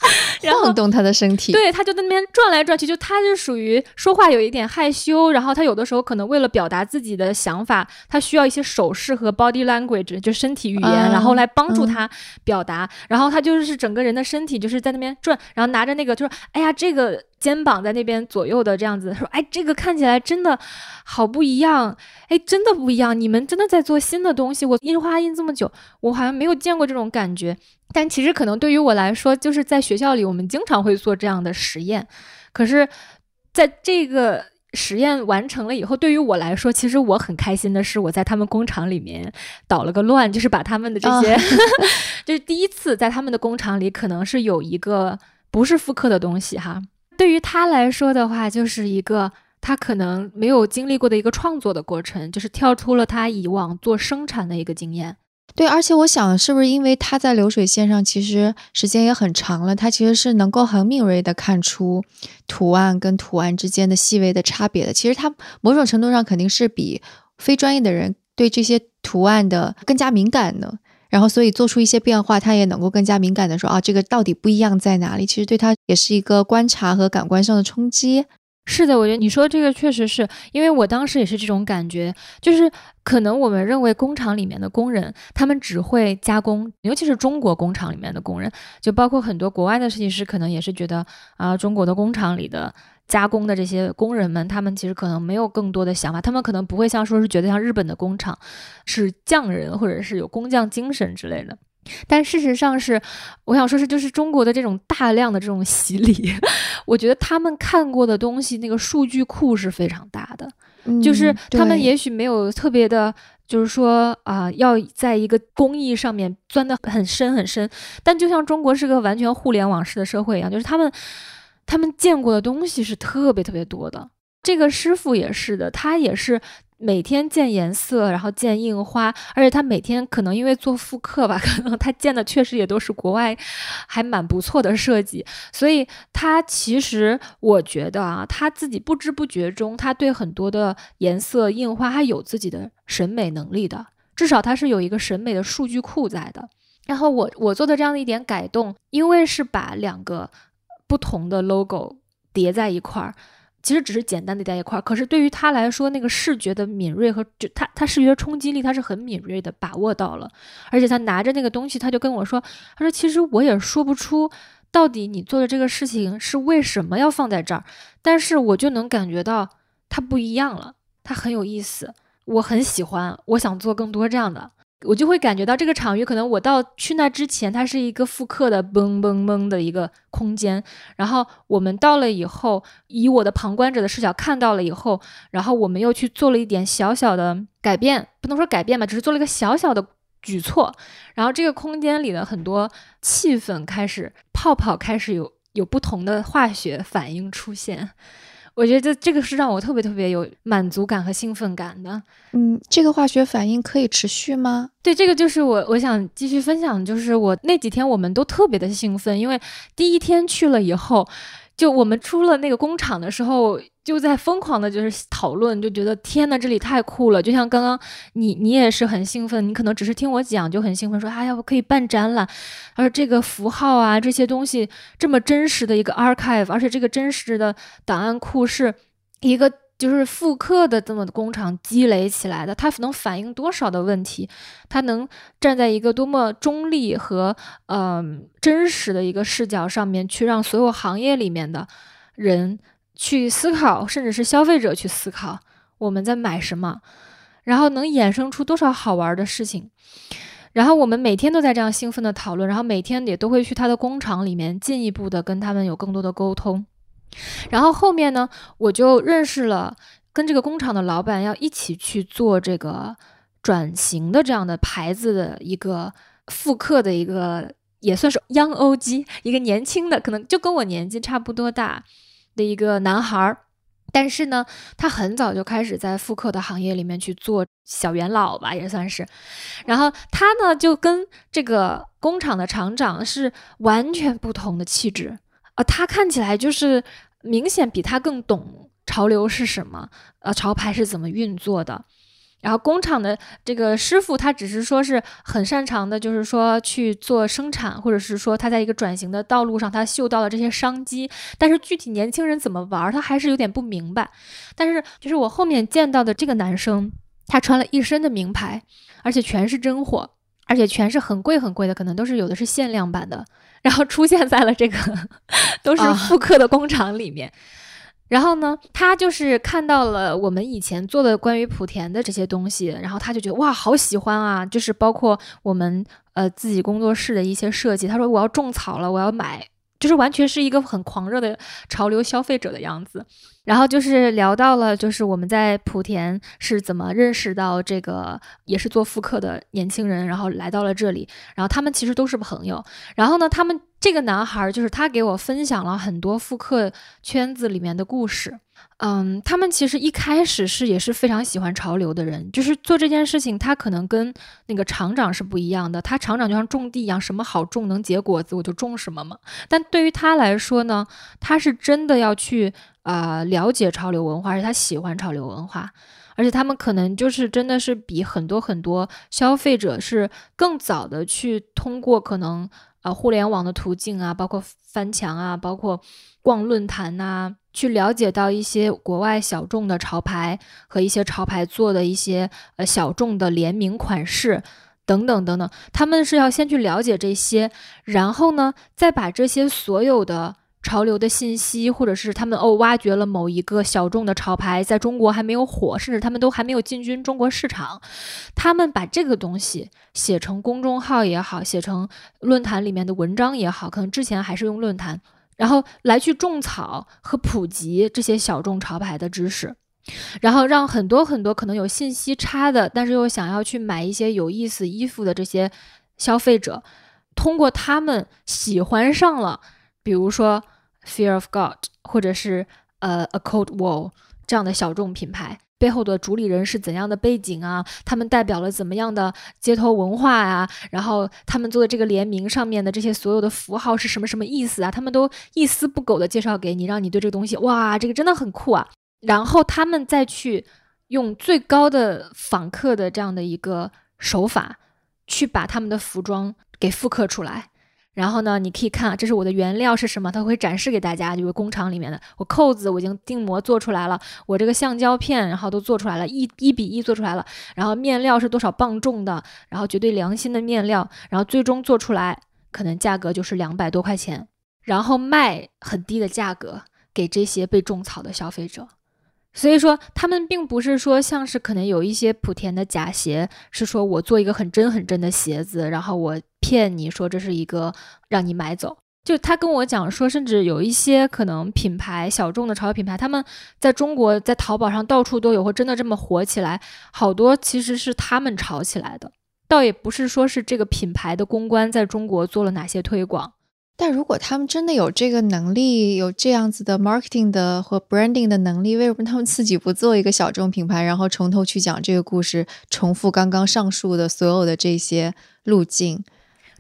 [SPEAKER 1] 晃动他的身体，
[SPEAKER 2] 对，他就在那边转来转去，就他是属于说话有一点害羞，然后他有的时候可能为了表达自己的想法，他需要一些手势和 body language，就身体语言，然后来帮助他表达。然后他就是整个人的身体就是在那边转，然后拿着那个，就是哎呀，这个肩膀在那边左右的这样子，说哎，这个看起来真的好不一样，哎，真的不一样，你们真的在做新的东西。我印花印这么久，我好像没有见过这种感觉。但其实可能对于我来说，就是在学校里，我们经常会做这样的实验。可是，在这个实验完成了以后，对于我来说，其实我很开心的是，我在他们工厂里面捣了个乱，就是把他们的这些，就是第一次在他们的工厂里，可能是有一个不是复刻的东西哈。对于他来说的话，就是一个他可能没有经历过的一个创作的过程，就是跳出了他以往做生产的一个经验。
[SPEAKER 1] 对，而且我想，是不是因为他在流水线上其实时间也很长了，他其实是能够很敏锐的看出图案跟图案之间的细微的差别的。其实他某种程度上肯定是比非专业的人对这些图案的更加敏感的。然后，所以做出一些变化，他也能够更加敏感的说啊，这个到底不一样在哪里？其实对他也是一个观察和感官上的冲击。
[SPEAKER 2] 是的，我觉得你说这个确实是因为我当时也是这种感觉，就是可能我们认为工厂里面的工人，他们只会加工，尤其是中国工厂里面的工人，就包括很多国外的设计师，可能也是觉得啊，中国的工厂里的加工的这些工人们，他们其实可能没有更多的想法，他们可能不会像说是觉得像日本的工厂是匠人或者是有工匠精神之类的。但事实上是，我想说是，就是中国的这种大量的这种洗礼，我觉得他们看过的东西，那个数据库是非常大的，就是他们也许没有特别的，就是说啊，要在一个工艺上面钻得很深很深。但就像中国是个完全互联网式的社会一样，就是他们他们见过的东西是特别特别多的。这个师傅也是的，他也是。每天见颜色，然后见印花，而且他每天可能因为做复刻吧，可能他见的确实也都是国外还蛮不错的设计，所以他其实我觉得啊，他自己不知不觉中，他对很多的颜色印花，他有自己的审美能力的，至少他是有一个审美的数据库在的。然后我我做的这样的一点改动，因为是把两个不同的 logo 叠在一块儿。其实只是简单的在一块儿，可是对于他来说，那个视觉的敏锐和就他他视觉冲击力，他是很敏锐的把握到了。而且他拿着那个东西，他就跟我说：“他说其实我也说不出到底你做的这个事情是为什么要放在这儿，但是我就能感觉到它不一样了，它很有意思，我很喜欢，我想做更多这样的。”我就会感觉到这个场域，可能我到去那之前，它是一个复刻的嘣嘣嘣的一个空间。然后我们到了以后，以我的旁观者的视角看到了以后，然后我们又去做了一点小小的改变，不能说改变吧，只是做了一个小小的举措。然后这个空间里的很多气氛开始泡泡开始有有不同的化学反应出现。我觉得这个是让我特别特别有满足感和兴奋感的。
[SPEAKER 1] 嗯，这个化学反应可以持续吗？
[SPEAKER 2] 对，这个就是我我想继续分享，就是我那几天我们都特别的兴奋，因为第一天去了以后。就我们出了那个工厂的时候，就在疯狂的，就是讨论，就觉得天呐，这里太酷了！就像刚刚你，你也是很兴奋，你可能只是听我讲就很兴奋，说哎呀，我可以办展览，而这个符号啊，这些东西这么真实的一个 archive，而且这个真实的档案库是一个。就是复刻的这么工厂积累起来的，它能反映多少的问题？它能站在一个多么中立和嗯真实的一个视角上面去让所有行业里面的人去思考，甚至是消费者去思考我们在买什么，然后能衍生出多少好玩的事情？然后我们每天都在这样兴奋的讨论，然后每天也都会去他的工厂里面进一步的跟他们有更多的沟通。然后后面呢，我就认识了跟这个工厂的老板要一起去做这个转型的这样的牌子的一个复刻的一个，也算是 Young OG，一个年轻的，可能就跟我年纪差不多大的一个男孩儿。但是呢，他很早就开始在复刻的行业里面去做小元老吧，也算是。然后他呢，就跟这个工厂的厂长是完全不同的气质啊。他看起来就是明显比他更懂潮流是什么，呃，潮牌是怎么运作的。然后工厂的这个师傅，他只是说是很擅长的，就是说去做生产，或者是说他在一个转型的道路上，他嗅到了这些商机。但是具体年轻人怎么玩，他还是有点不明白。但是就是我后面见到的这个男生，他穿了一身的名牌，而且全是真货，而且全是很贵很贵的，可能都是有的是限量版的。然后出现在了这个 都是复刻的工厂里面，然后呢，他就是看到了我们以前做的关于莆田的这些东西，然后他就觉得哇，好喜欢啊！就是包括我们呃自己工作室的一些设计，他说我要种草了，我要买。就是完全是一个很狂热的潮流消费者的样子，然后就是聊到了，就是我们在莆田是怎么认识到这个也是做复刻的年轻人，然后来到了这里，然后他们其实都是朋友，然后呢，他们这个男孩就是他给我分享了很多复刻圈子里面的故事。嗯，他们其实一开始是也是非常喜欢潮流的人，就是做这件事情，他可能跟那个厂长是不一样的。他厂长就像种地一样，什么好种能结果子我就种什么嘛。但对于他来说呢，他是真的要去啊了解潮流文化，而且他喜欢潮流文化，而且他们可能就是真的是比很多很多消费者是更早的去通过可能呃互联网的途径啊，包括翻墙啊，包括逛论坛呐。去了解到一些国外小众的潮牌和一些潮牌做的一些呃小众的联名款式等等等等，他们是要先去了解这些，然后呢，再把这些所有的潮流的信息，或者是他们哦挖掘了某一个小众的潮牌在中国还没有火，甚至他们都还没有进军中国市场，他们把这个东西写成公众号也好，写成论坛里面的文章也好，可能之前还是用论坛。然后来去种草和普及这些小众潮牌的知识，然后让很多很多可能有信息差的，但是又想要去买一些有意思衣服的这些消费者，通过他们喜欢上了，比如说 Fear of God 或者是呃 A Cold Wall 这样的小众品牌。背后的主理人是怎样的背景啊？他们代表了怎么样的街头文化呀？然后他们做的这个联名上面的这些所有的符号是什么什么意思啊？他们都一丝不苟的介绍给你，让你对这个东西哇，这个真的很酷啊！然后他们再去用最高的访客的这样的一个手法，去把他们的服装给复刻出来。然后呢，你可以看，这是我的原料是什么？它会展示给大家，就是工厂里面的。我扣子我已经定模做出来了，我这个橡胶片然后都做出来了，一一比一做出来了。然后面料是多少磅重的？然后绝对良心的面料，然后最终做出来可能价格就是两百多块钱，然后卖很低的价格给这些被种草的消费者。所以说，他们并不是说像是可能有一些莆田的假鞋，是说我做一个很真很真的鞋子，然后我骗你说这是一个让你买走。就他跟我讲说，甚至有一些可能品牌小众的潮流品牌，他们在中国在淘宝上到处都有，或真的这么火起来，好多其实是他们炒起来的，倒也不是说是这个品牌的公关在中国做了哪些推广。
[SPEAKER 1] 但如果他们真的有这个能力，有这样子的 marketing 的和 branding 的能力，为什么他们自己不做一个小众品牌，然后从头去讲这个故事，重复刚刚上述的所有的这些路径？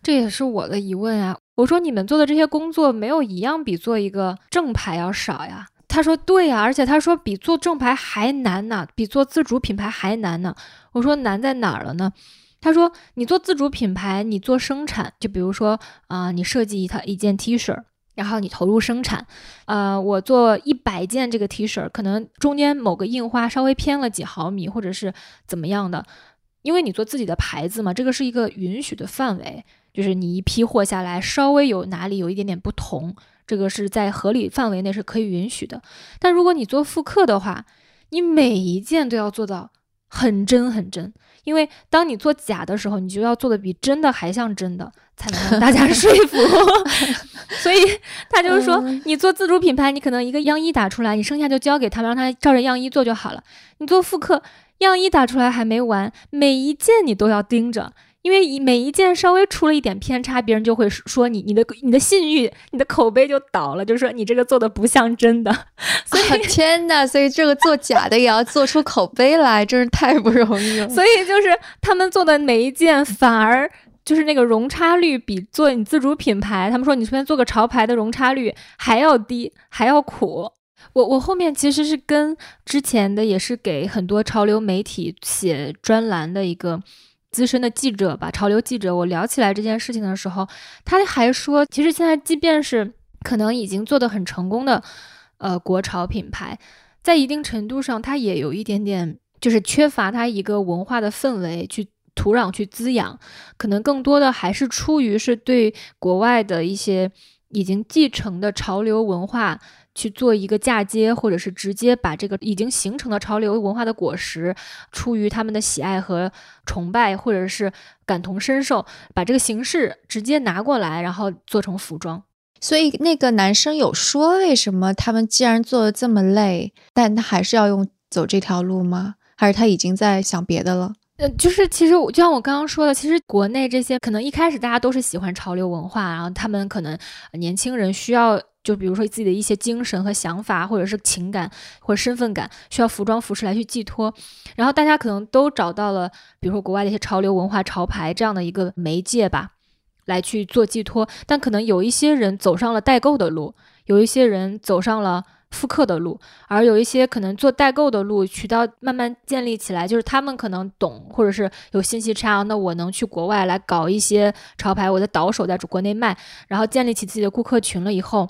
[SPEAKER 2] 这也是我的疑问啊！我说你们做的这些工作，没有一样比做一个正牌要少呀？他说对呀，而且他说比做正牌还难呢，比做自主品牌还难呢。我说难在哪儿了呢？他说：“你做自主品牌，你做生产，就比如说啊，你设计一套一件 T 恤，然后你投入生产，呃，我做一百件这个 T 恤，可能中间某个印花稍微偏了几毫米，或者是怎么样的，因为你做自己的牌子嘛，这个是一个允许的范围，就是你一批货下来，稍微有哪里有一点点不同，这个是在合理范围内是可以允许的。但如果你做复刻的话，你每一件都要做到很真很真。”因为当你做假的时候，你就要做的比真的还像真的，才能让大家 说服。所以他就是说，你做自主品牌，你可能一个样衣打出来，你剩下就交给他们，让他照着样衣做就好了。你做复刻，样衣打出来还没完，每一件你都要盯着。因为每一件稍微出了一点偏差，别人就会说你，你的你的信誉、你的口碑就倒了，就说你这个做的不像真的。
[SPEAKER 1] 所以天哪！所以这个做假的也要做出口碑来，真是太不容易了。
[SPEAKER 2] 所以就是他们做的每一件，反而就是那个容差率比做你自主品牌，他们说你随便做个潮牌的容差率还要低，还要苦。我我后面其实是跟之前的也是给很多潮流媒体写专栏的一个。资深的记者吧，潮流记者，我聊起来这件事情的时候，他还说，其实现在即便是可能已经做得很成功的，呃，国潮品牌，在一定程度上，它也有一点点，就是缺乏它一个文化的氛围去土壤去滋养，可能更多的还是出于是对国外的一些已经继承的潮流文化。去做一个嫁接，或者是直接把这个已经形成的潮流文化的果实，出于他们的喜爱和崇拜，或者是感同身受，把这个形式直接拿过来，然后做成服装。
[SPEAKER 1] 所以那个男生有说，为什么他们既然做的这么累，但他还是要用走这条路吗？还是他已经在想别的了？
[SPEAKER 2] 呃，就是其实就像我刚刚说的，其实国内这些可能一开始大家都是喜欢潮流文化，然后他们可能年轻人需要。就比如说自己的一些精神和想法，或者是情感或者身份感，需要服装服饰来去寄托。然后大家可能都找到了，比如说国外的一些潮流文化潮牌这样的一个媒介吧，来去做寄托。但可能有一些人走上了代购的路，有一些人走上了。复刻的路，而有一些可能做代购的路渠道慢慢建立起来，就是他们可能懂，或者是有信息差，那我能去国外来搞一些潮牌，我的倒手在国内卖，然后建立起自己的顾客群了以后，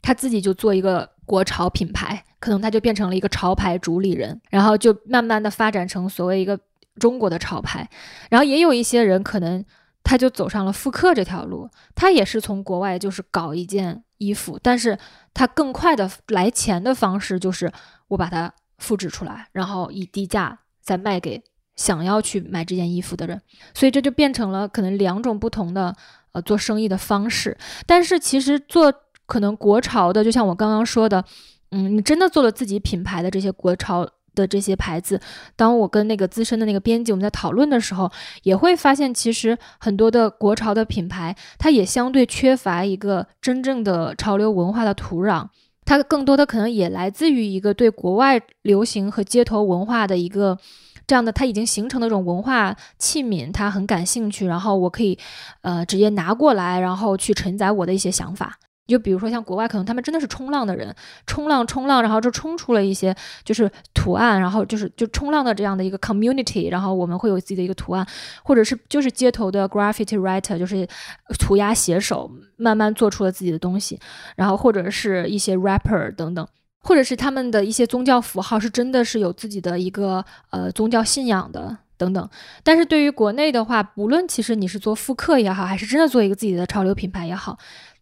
[SPEAKER 2] 他自己就做一个国潮品牌，可能他就变成了一个潮牌主理人，然后就慢慢的发展成所谓一个中国的潮牌，然后也有一些人可能他就走上了复刻这条路，他也是从国外就是搞一件。衣服，但是它更快的来钱的方式就是我把它复制出来，然后以低价再卖给想要去买这件衣服的人，所以这就变成了可能两种不同的呃做生意的方式。但是其实做可能国潮的，就像我刚刚说的，嗯，你真的做了自己品牌的这些国潮。的这些牌子，当我跟那个资深的那个编辑我们在讨论的时候，也会发现，其实很多的国潮的品牌，它也相对缺乏一个真正的潮流文化的土壤。它更多的可能也来自于一个对国外流行和街头文化的一个这样的，它已经形成的一种文化器皿，它很感兴趣，然后我可以呃直接拿过来，然后去承载我的一些想法。就比如说像国外，可能他们真的是冲浪的人，冲浪冲浪，然后就冲出了一些就是图案，然后就是就冲浪的这样的一个 community，然后我们会有自己的一个图案，或者是就是街头的 graffiti writer，就是涂鸦写手，慢慢做出了自己的东西，然后或者是一些 rapper 等等，或者是他们的一些宗教符号是真的是有自己的一个呃宗教信仰的等等。但是对于国内的话，不论其实你是做复刻也好，还是真的做一个自己的潮流品牌也好。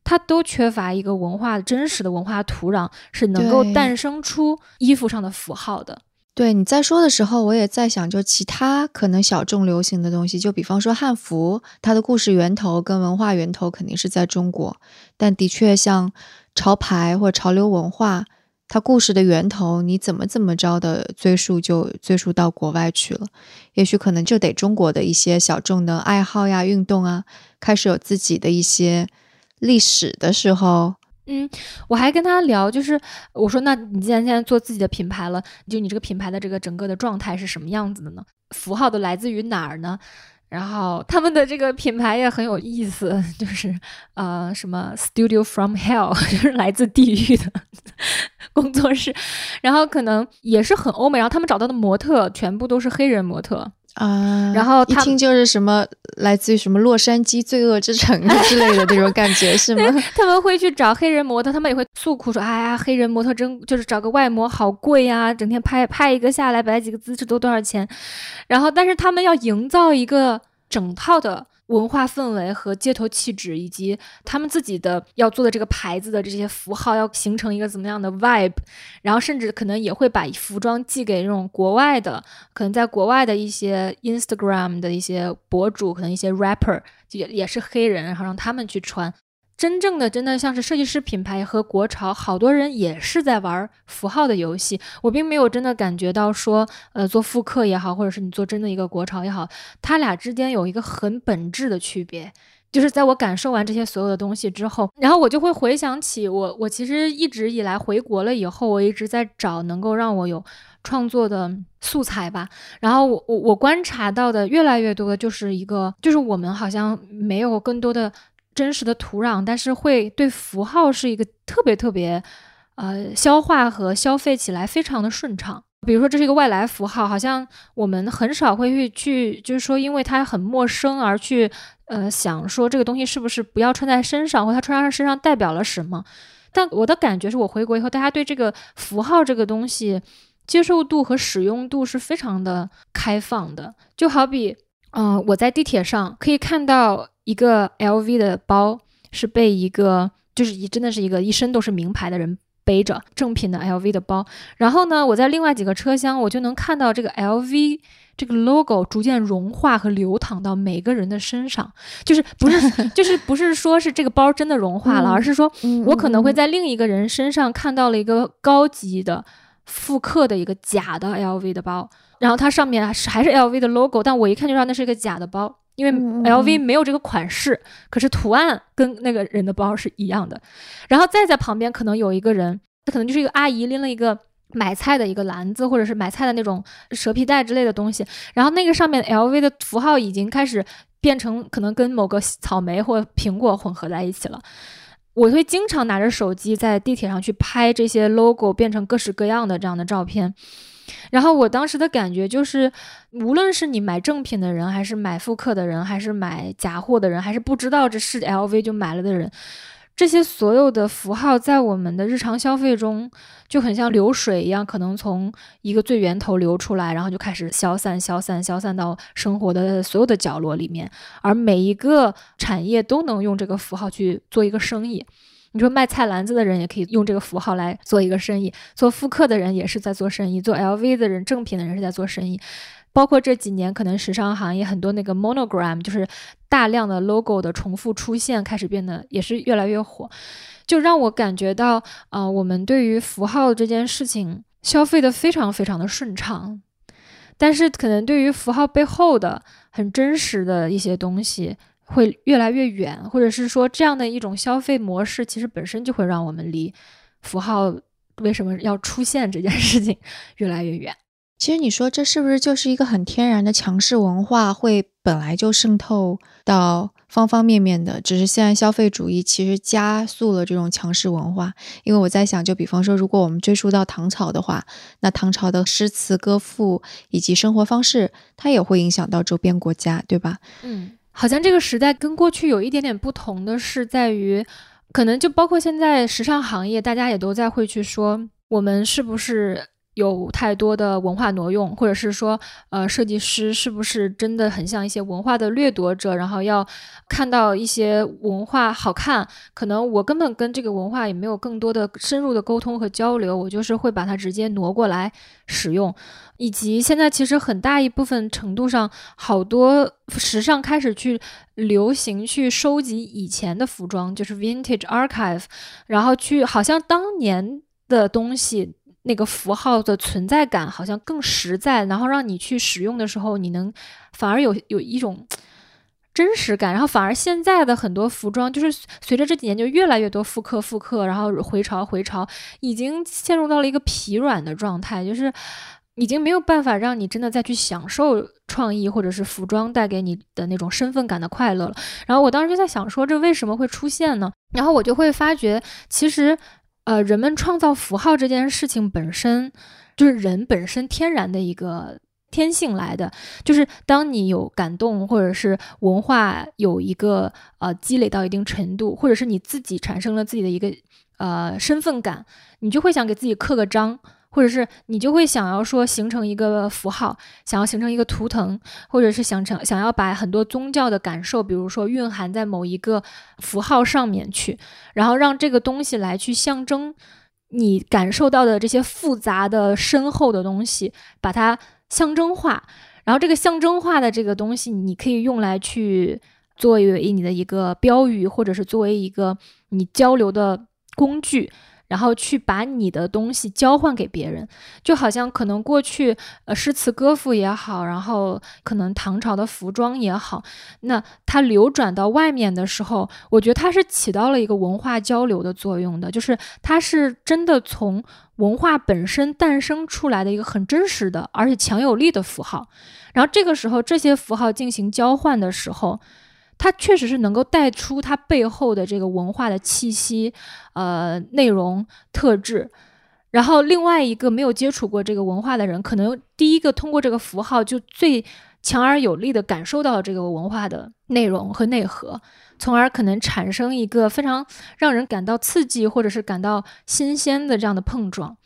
[SPEAKER 2] 它都缺乏一个文化真实的文化土壤，是能够诞生出衣服上的符号的。
[SPEAKER 1] 对你在说的时候，我也在想，就其他可能小众流行的东西，就比方说汉服，它的故事源头跟文化源头肯定是在中国，但的确像潮牌或潮流文化，它故事的源头你怎么怎么着的追溯，就追溯到国外去了。也许可能就得中国的一些小众的爱好呀、运动啊，开始有自己的一些。历史的时候，
[SPEAKER 2] 嗯，我还跟他聊，就是我说，那你既然现在做自己的品牌了，就你这个品牌的这个整个的状态是什么样子的呢？符号都来自于哪儿呢？然后他们的这个品牌也很有意思，就是呃，什么 Studio from Hell，就是来自地狱的工作室，然后可能也是很欧美，然后他们找到的模特全部都是黑人模特。
[SPEAKER 1] 啊，
[SPEAKER 2] 然后
[SPEAKER 1] 一听就是什么来自于什么洛杉矶罪恶之城之类的这种感觉是吗？
[SPEAKER 2] 他们会去找黑人模特，他们也会诉苦说：“哎呀，黑人模特真就是找个外模好贵呀，整天拍拍一个下来摆几个姿势都多少钱。”然后，但是他们要营造一个整套的。文化氛围和街头气质，以及他们自己的要做的这个牌子的这些符号，要形成一个怎么样的 vibe，然后甚至可能也会把服装寄给这种国外的，可能在国外的一些 Instagram 的一些博主，可能一些 rapper 也也是黑人，然后让他们去穿。真正的真的像是设计师品牌和国潮，好多人也是在玩符号的游戏。我并没有真的感觉到说，呃，做复刻也好，或者是你做真的一个国潮也好，它俩之间有一个很本质的区别。就是在我感受完这些所有的东西之后，然后我就会回想起我，我其实一直以来回国了以后，我一直在找能够让我有创作的素材吧。然后我我我观察到的越来越多的就是一个，就是我们好像没有更多的。真实的土壤，但是会对符号是一个特别特别，呃，消化和消费起来非常的顺畅。比如说，这是一个外来符号，好像我们很少会去去，就是说，因为它很陌生而去，呃，想说这个东西是不是不要穿在身上，或它穿在身上代表了什么。但我的感觉是我回国以后，大家对这个符号这个东西接受度和使用度是非常的开放的。就好比，嗯，我在地铁上可以看到。一个 LV 的包是被一个就是一真的是一个一身都是名牌的人背着正品的 LV 的包，然后呢，我在另外几个车厢我就能看到这个 LV 这个 logo 逐渐融化和流淌到每个人的身上，就是不是 就是不是说是这个包真的融化了，而是说我可能会在另一个人身上看到了一个高级的复刻的一个假的 LV 的包，然后它上面是还是 LV 的 logo，但我一看就知道那是一个假的包。因为 LV 没有这个款式，可是图案跟那个人的包是一样的。然后再在旁边可能有一个人，他可能就是一个阿姨拎了一个买菜的一个篮子，或者是买菜的那种蛇皮袋之类的东西。然后那个上面 LV 的符号已经开始变成可能跟某个草莓或苹果混合在一起了。我会经常拿着手机在地铁上去拍这些 logo 变成各式各样的这样的照片。然后我当时的感觉就是，无论是你买正品的人，还是买复刻的人，还是买假货的人，还是不知道这是 LV 就买了的人，这些所有的符号在我们的日常消费中就很像流水一样，可能从一个最源头流出来，然后就开始消散、消散、消散到生活的所有的角落里面，而每一个产业都能用这个符号去做一个生意。你说卖菜篮子的人也可以用这个符号来做一个生意，做复刻的人也是在做生意，做 LV 的人正品的人是在做生意，包括这几年可能时尚行业很多那个 monogram，就是大量的 logo 的重复出现，开始变得也是越来越火，就让我感觉到，呃，我们对于符号这件事情消费的非常非常的顺畅，但是可能对于符号背后的很真实的一些东西。会越来越远，或者是说这样的一种消费模式，其实本身就会让我们离符号为什么要出现这件事情越来越远。
[SPEAKER 1] 其实你说这是不是就是一个很天然的强势文化，会本来就渗透到方方面面的？只是现在消费主义其实加速了这种强势文化。因为我在想，就比方说，如果我们追溯到唐朝的话，那唐朝的诗词歌赋以及生活方式，它也会影响到周边国家，对吧？
[SPEAKER 2] 嗯，好像这个时代跟过去有一点点不同的是，在于可能就包括现在时尚行业，大家也都在会去说，我们是不是？有太多的文化挪用，或者是说，呃，设计师是不是真的很像一些文化的掠夺者？然后要看到一些文化好看，可能我根本跟这个文化也没有更多的深入的沟通和交流，我就是会把它直接挪过来使用。以及现在其实很大一部分程度上，好多时尚开始去流行去收集以前的服装，就是 vintage archive，然后去好像当年的东西。那个符号的存在感好像更实在，然后让你去使用的时候，你能反而有有一种真实感。然后反而现在的很多服装，就是随着这几年就越来越多复刻复刻，然后回潮回潮，已经陷入到了一个疲软的状态，就是已经没有办法让你真的再去享受创意或者是服装带给你的那种身份感的快乐了。然后我当时就在想说，这为什么会出现呢？然后我就会发觉，其实。呃，人们创造符号这件事情本身就是人本身天然的一个天性来的。就是当你有感动，或者是文化有一个呃积累到一定程度，或者是你自己产生了自己的一个呃身份感，你就会想给自己刻个章。或者是你就会想要说形成一个符号，想要形成一个图腾，或者是想成想要把很多宗教的感受，比如说蕴含在某一个符号上面去，然后让这个东西来去象征你感受到的这些复杂的深厚的东西，把它象征化。然后这个象征化的这个东西，你可以用来去作为你的一个标语，或者是作为一个你交流的工具。然后去把你的东西交换给别人，就好像可能过去呃诗词歌赋也好，然后可能唐朝的服装也好，那它流转到外面的时候，我觉得它是起到了一个文化交流的作用的，就是它是真的从文化本身诞生出来的一个很真实的而且强有力的符号，然后这个时候这些符号进行交换的时候。它确实是能够带出它背后的这个文化的气息，呃，内容特质。然后另外一个没有接触过这个文化的人，可能第一个通过这个符号就最强而有力的感受到了这个文化的内容和内核，从而可能产生一个非常让人感到刺激或者是感到新鲜的这样的碰撞。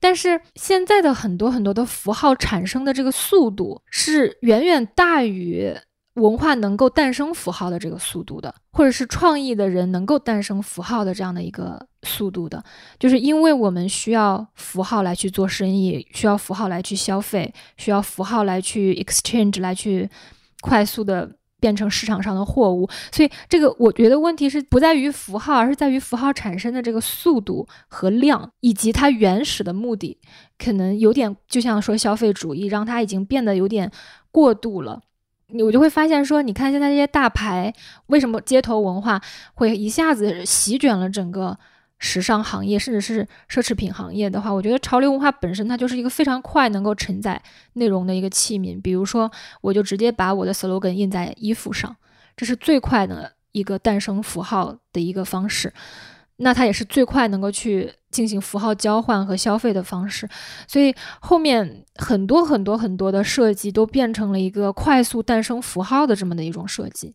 [SPEAKER 2] 但是现在的很多很多的符号产生的这个速度是远远大于。文化能够诞生符号的这个速度的，或者是创意的人能够诞生符号的这样的一个速度的，就是因为我们需要符号来去做生意，需要符号来去消费，需要符号来去 exchange 来去快速的变成市场上的货物。所以这个我觉得问题是不在于符号，而是在于符号产生的这个速度和量，以及它原始的目的，可能有点就像说消费主义，让它已经变得有点过度了。你我就会发现说，你看现在这些大牌，为什么街头文化会一下子席卷了整个时尚行业，甚至是奢侈品行业的话，我觉得潮流文化本身它就是一个非常快能够承载内容的一个器皿。比如说，我就直接把我的 slogan 印在衣服上，这是最快的一个诞生符号的一个方式。那它也是最快能够去进行符号交换和消费的方式，所以后面很多很多很多的设计都变成了一个快速诞生符号的这么的一种设计。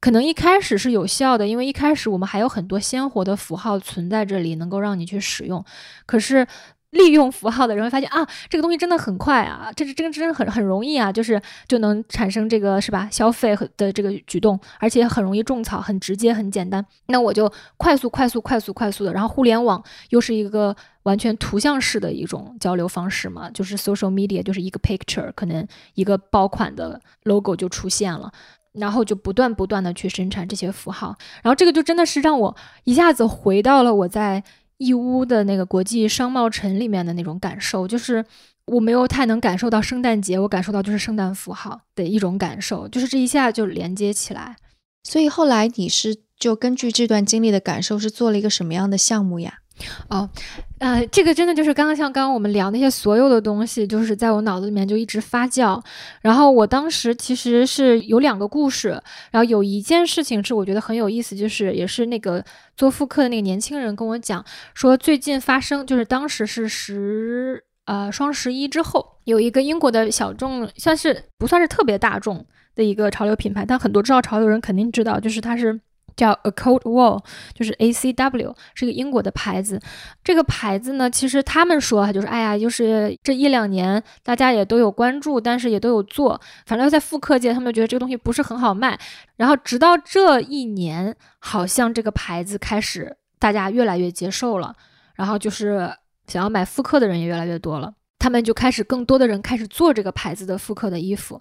[SPEAKER 2] 可能一开始是有效的，因为一开始我们还有很多鲜活的符号存在这里，能够让你去使用。可是。利用符号的人会发现啊，这个东西真的很快啊，这是真真很很容易啊，就是就能产生这个是吧消费的这个举动，而且很容易种草，很直接，很简单。那我就快速快速快速快速的，然后互联网又是一个完全图像式的一种交流方式嘛，就是 social media 就是一个 picture，可能一个爆款的 logo 就出现了，然后就不断不断的去生产这些符号，然后这个就真的是让我一下子回到了我在。义乌的那个国际商贸城里面的那种感受，就是我没有太能感受到圣诞节，我感受到就是圣诞符号的一种感受，就是这一下就连接起来。
[SPEAKER 1] 所以后来你是就根据这段经历的感受，是做了一个什么样的项目呀？
[SPEAKER 2] 哦，呃，这个真的就是刚刚像刚刚我们聊那些所有的东西，就是在我脑子里面就一直发酵。然后我当时其实是有两个故事，然后有一件事情是我觉得很有意思，就是也是那个做复刻的那个年轻人跟我讲说，最近发生就是当时是十呃双十一之后，有一个英国的小众，算是不算是特别大众的一个潮流品牌，但很多知道潮流人肯定知道，就是它是。叫 A Cold Wall，就是 A C W，是一个英国的牌子。这个牌子呢，其实他们说，就是哎呀，就是这一两年大家也都有关注，但是也都有做，反正在复刻界，他们觉得这个东西不是很好卖。然后直到这一年，好像这个牌子开始大家越来越接受了，然后就是想要买复刻的人也越来越多了。他们就开始更多的人开始做这个牌子的复刻的衣服，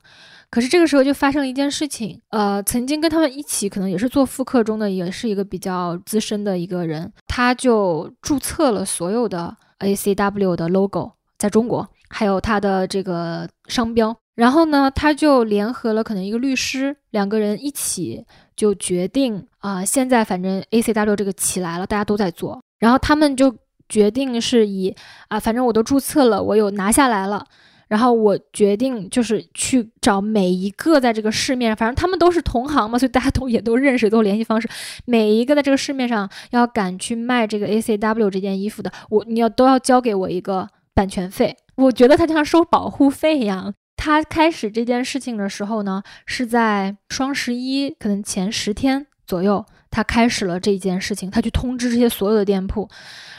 [SPEAKER 2] 可是这个时候就发生了一件事情，呃，曾经跟他们一起可能也是做复刻中的，也是一个比较资深的一个人，他就注册了所有的 A C W 的 logo 在中国，还有他的这个商标，然后呢，他就联合了可能一个律师，两个人一起就决定啊，现在反正 A C W 这个起来了，大家都在做，然后他们就。决定是以啊，反正我都注册了，我有拿下来了，然后我决定就是去找每一个在这个市面上，反正他们都是同行嘛，所以大家都 也都认识，都有联系方式。每一个在这个市面上要敢去卖这个 A C W 这件衣服的，我你要都要交给我一个版权费。我觉得他就像收保护费一样。他开始这件事情的时候呢，是在双十一可能前十天左右，他开始了这一件事情，他去通知这些所有的店铺。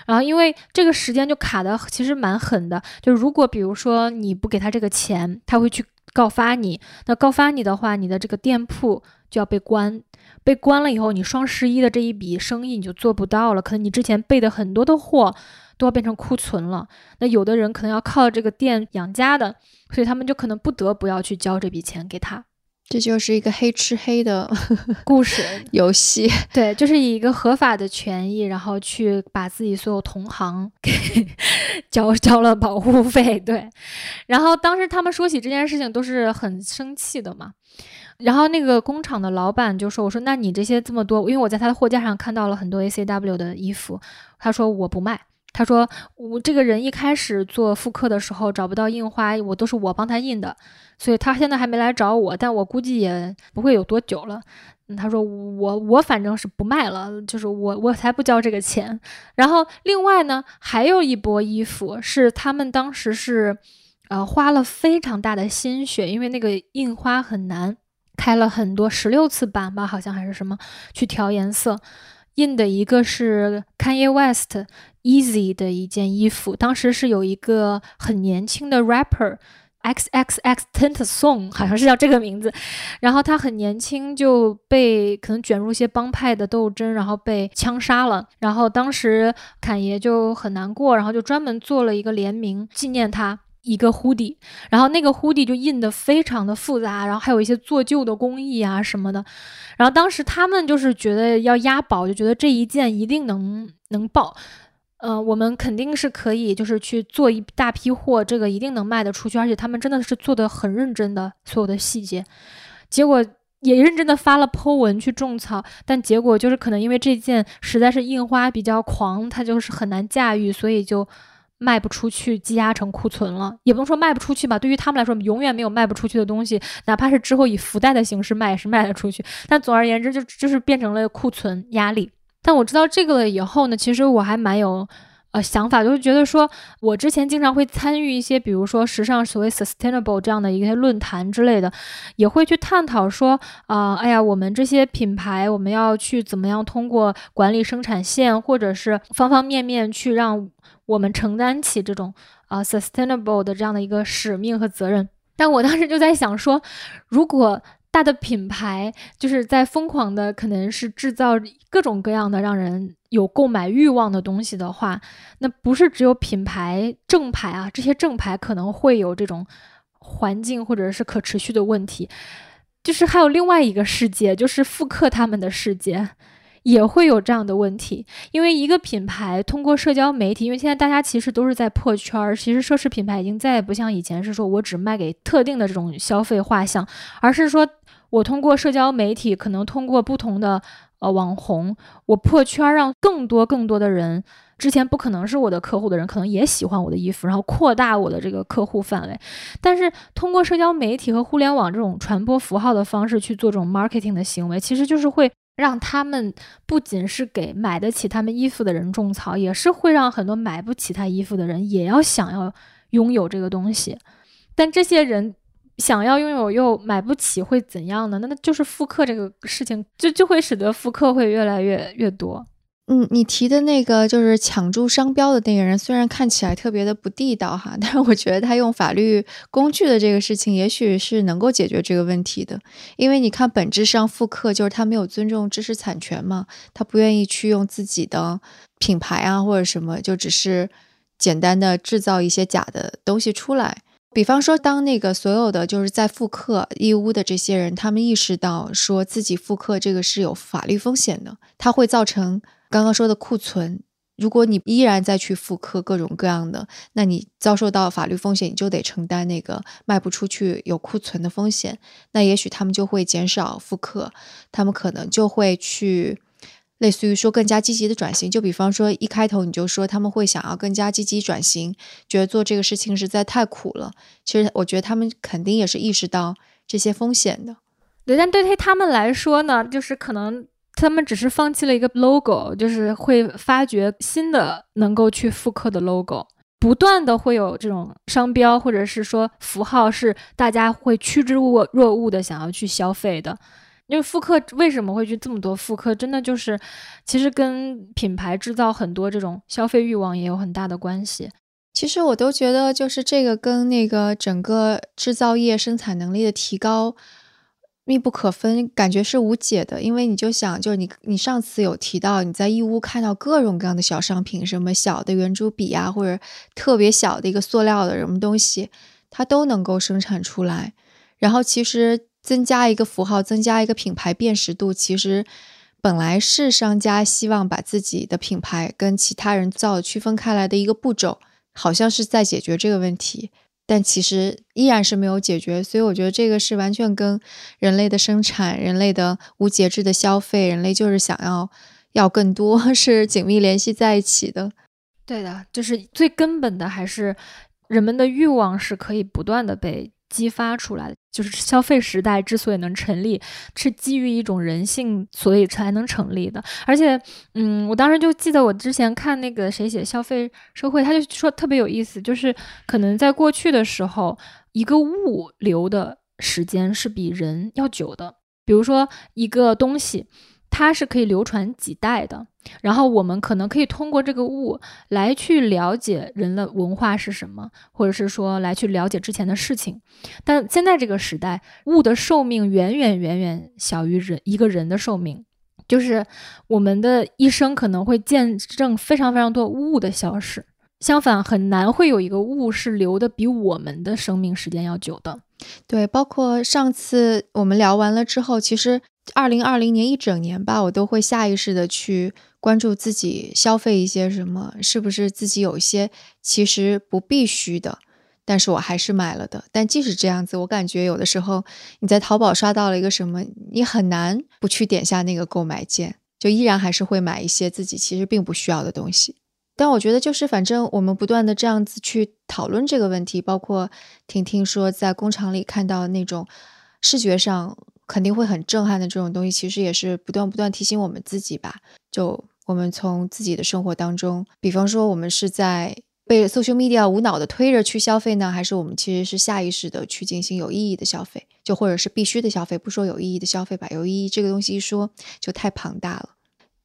[SPEAKER 2] 然后，因为这个时间就卡的其实蛮狠的，就如果比如说你不给他这个钱，他会去告发你。那告发你的话，你的这个店铺就要被关，被关了以后，你双十一的这一笔生意你就做不到了。可能你之前备的很多的货都要变成库存了。那有的人可能要靠这个店养家的，所以他们就可能不得不要去交这笔钱给他。
[SPEAKER 1] 这就是一个黑吃黑的
[SPEAKER 2] 故事
[SPEAKER 1] 游戏，
[SPEAKER 2] 对，就是以一个合法的权益，然后去把自己所有同行给 交交了保护费，对。然后当时他们说起这件事情都是很生气的嘛。然后那个工厂的老板就说：“我说那你这些这么多，因为我在他的货架上看到了很多 A C W 的衣服，他说我不卖。”他说：“我这个人一开始做复刻的时候找不到印花，我都是我帮他印的，所以他现在还没来找我，但我估计也不会有多久了。”他说：“我我反正是不卖了，就是我我才不交这个钱。然后另外呢，还有一波衣服是他们当时是，呃，花了非常大的心血，因为那个印花很难，开了很多十六次版吧，好像还是什么去调颜色。”印的一个是 Kanye West Easy 的一件衣服，当时是有一个很年轻的 rapper X X X Tent Song 好像是叫这个名字，然后他很年轻就被可能卷入一些帮派的斗争，然后被枪杀了，然后当时侃爷就很难过，然后就专门做了一个联名纪念他。一个 hoodie，然后那个 hoodie 就印的非常的复杂，然后还有一些做旧的工艺啊什么的，然后当时他们就是觉得要押宝，就觉得这一件一定能能爆，嗯，我们肯定是可以，就是去做一大批货，这个一定能卖得出去，而且他们真的是做的很认真的所有的细节，结果也认真的发了 po 文去种草，但结果就是可能因为这件实在是印花比较狂，它就是很难驾驭，所以就。卖不出去，积压成库存了，也不能说卖不出去吧。对于他们来说，永远没有卖不出去的东西，哪怕是之后以福袋的形式卖，也是卖得出去。但总而言之，就就是变成了库存压力。但我知道这个了以后呢，其实我还蛮有呃想法，就是觉得说我之前经常会参与一些，比如说时尚所谓 sustainable 这样的一些论坛之类的，也会去探讨说啊，哎呀，我们这些品牌，我们要去怎么样通过管理生产线，或者是方方面面去让。我们承担起这种啊 sustainable 的这样的一个使命和责任，但我当时就在想说，如果大的品牌就是在疯狂的可能是制造各种各样的让人有购买欲望的东西的话，那不是只有品牌正牌啊，这些正牌可能会有这种环境或者是可持续的问题，就是还有另外一个世界，就是复刻他们的世界。也会有这样的问题，因为一个品牌通过社交媒体，因为现在大家其实都是在破圈儿，其实奢侈品牌已经再也不像以前是说我只卖给特定的这种消费画像，而是说我通过社交媒体，可能通过不同的呃网红，我破圈让更多更多的人，之前不可能是我的客户的人，可能也喜欢我的衣服，然后扩大我的这个客户范围。但是通过社交媒体和互联网这种传播符号的方式去做这种 marketing 的行为，其实就是会让他们不仅是给买得起他们衣服的人种草，也是会让很多买不起他衣服的人也要想要拥有这个东西。但这些人。想要拥有又买不起会怎样呢？那那就是复刻这个事情，就就会使得复刻会越来越越多。
[SPEAKER 1] 嗯，你提的那个就是抢注商标的那个人，虽然看起来特别的不地道哈，但是我觉得他用法律工具的这个事情，也许是能够解决这个问题的。因为你看，本质上复刻就是他没有尊重知识产权嘛，他不愿意去用自己的品牌啊或者什么，就只是简单的制造一些假的东西出来。比方说，当那个所有的就是在复刻义乌的这些人，他们意识到说自己复刻这个是有法律风险的，它会造成刚刚说的库存。如果你依然再去复刻各种各样的，那你遭受到法律风险，你就得承担那个卖不出去有库存的风险。那也许他们就会减少复刻，他们可能就会去。类似于说更加积极的转型，就比方说一开头你就说他们会想要更加积极转型，觉得做这个事情实在太苦了。其实我觉得他们肯定也是意识到这些风险的。
[SPEAKER 2] 对，但对于他们来说呢，就是可能他们只是放弃了一个 logo，就是会发掘新的能够去复刻的 logo，不断的会有这种商标或者是说符号是大家会趋之若若鹜的想要去消费的。因为复刻为什么会去这么多复刻？真的就是，其实跟品牌制造很多这种消费欲望也有很大的关系。
[SPEAKER 1] 其实我都觉得，就是这个跟那个整个制造业生产能力的提高密不可分，感觉是无解的。因为你就想，就是你你上次有提到你在义乌看到各种各样的小商品，什么小的圆珠笔啊，或者特别小的一个塑料的什么东西，它都能够生产出来。然后其实。增加一个符号，增加一个品牌辨识度，其实本来是商家希望把自己的品牌跟其他人造区分开来的一个步骤，好像是在解决这个问题，但其实依然是没有解决。所以我觉得这个是完全跟人类的生产、人类的无节制的消费、人类就是想要要更多是紧密联系在一起的。
[SPEAKER 2] 对的，就是最根本的还是人们的欲望是可以不断的被。激发出来的就是消费时代之所以能成立，是基于一种人性，所以才能成立的。而且，嗯，我当时就记得我之前看那个谁写消费社会，他就说特别有意思，就是可能在过去的时候，一个物流的时间是比人要久的。比如说一个东西，它是可以流传几代的。然后我们可能可以通过这个物来去了解人的文化是什么，或者是说来去了解之前的事情。但现在这个时代，物的寿命远远远远小于人一个人的寿命，就是我们的一生可能会见证非常非常多物的消失。相反，很难会有一个物是留的比我们的生命时间要久的。
[SPEAKER 1] 对，包括上次我们聊完了之后，其实二零二零年一整年吧，我都会下意识的去。关注自己消费一些什么，是不是自己有一些其实不必须的，但是我还是买了的。但即使这样子，我感觉有的时候你在淘宝刷到了一个什么，你很难不去点下那个购买键，就依然还是会买一些自己其实并不需要的东西。但我觉得就是反正我们不断的这样子去讨论这个问题，包括婷婷说在工厂里看到那种视觉上肯定会很震撼的这种东西，其实也是不断不断提醒我们自己吧，就。我们从自己的生活当中，比方说，我们是在被 social media 无脑的推着去消费呢，还是我们其实是下意识的去进行有意义的消费，就或者是必须的消费？不说有意义的消费吧，有意义这个东西一说就太庞大了。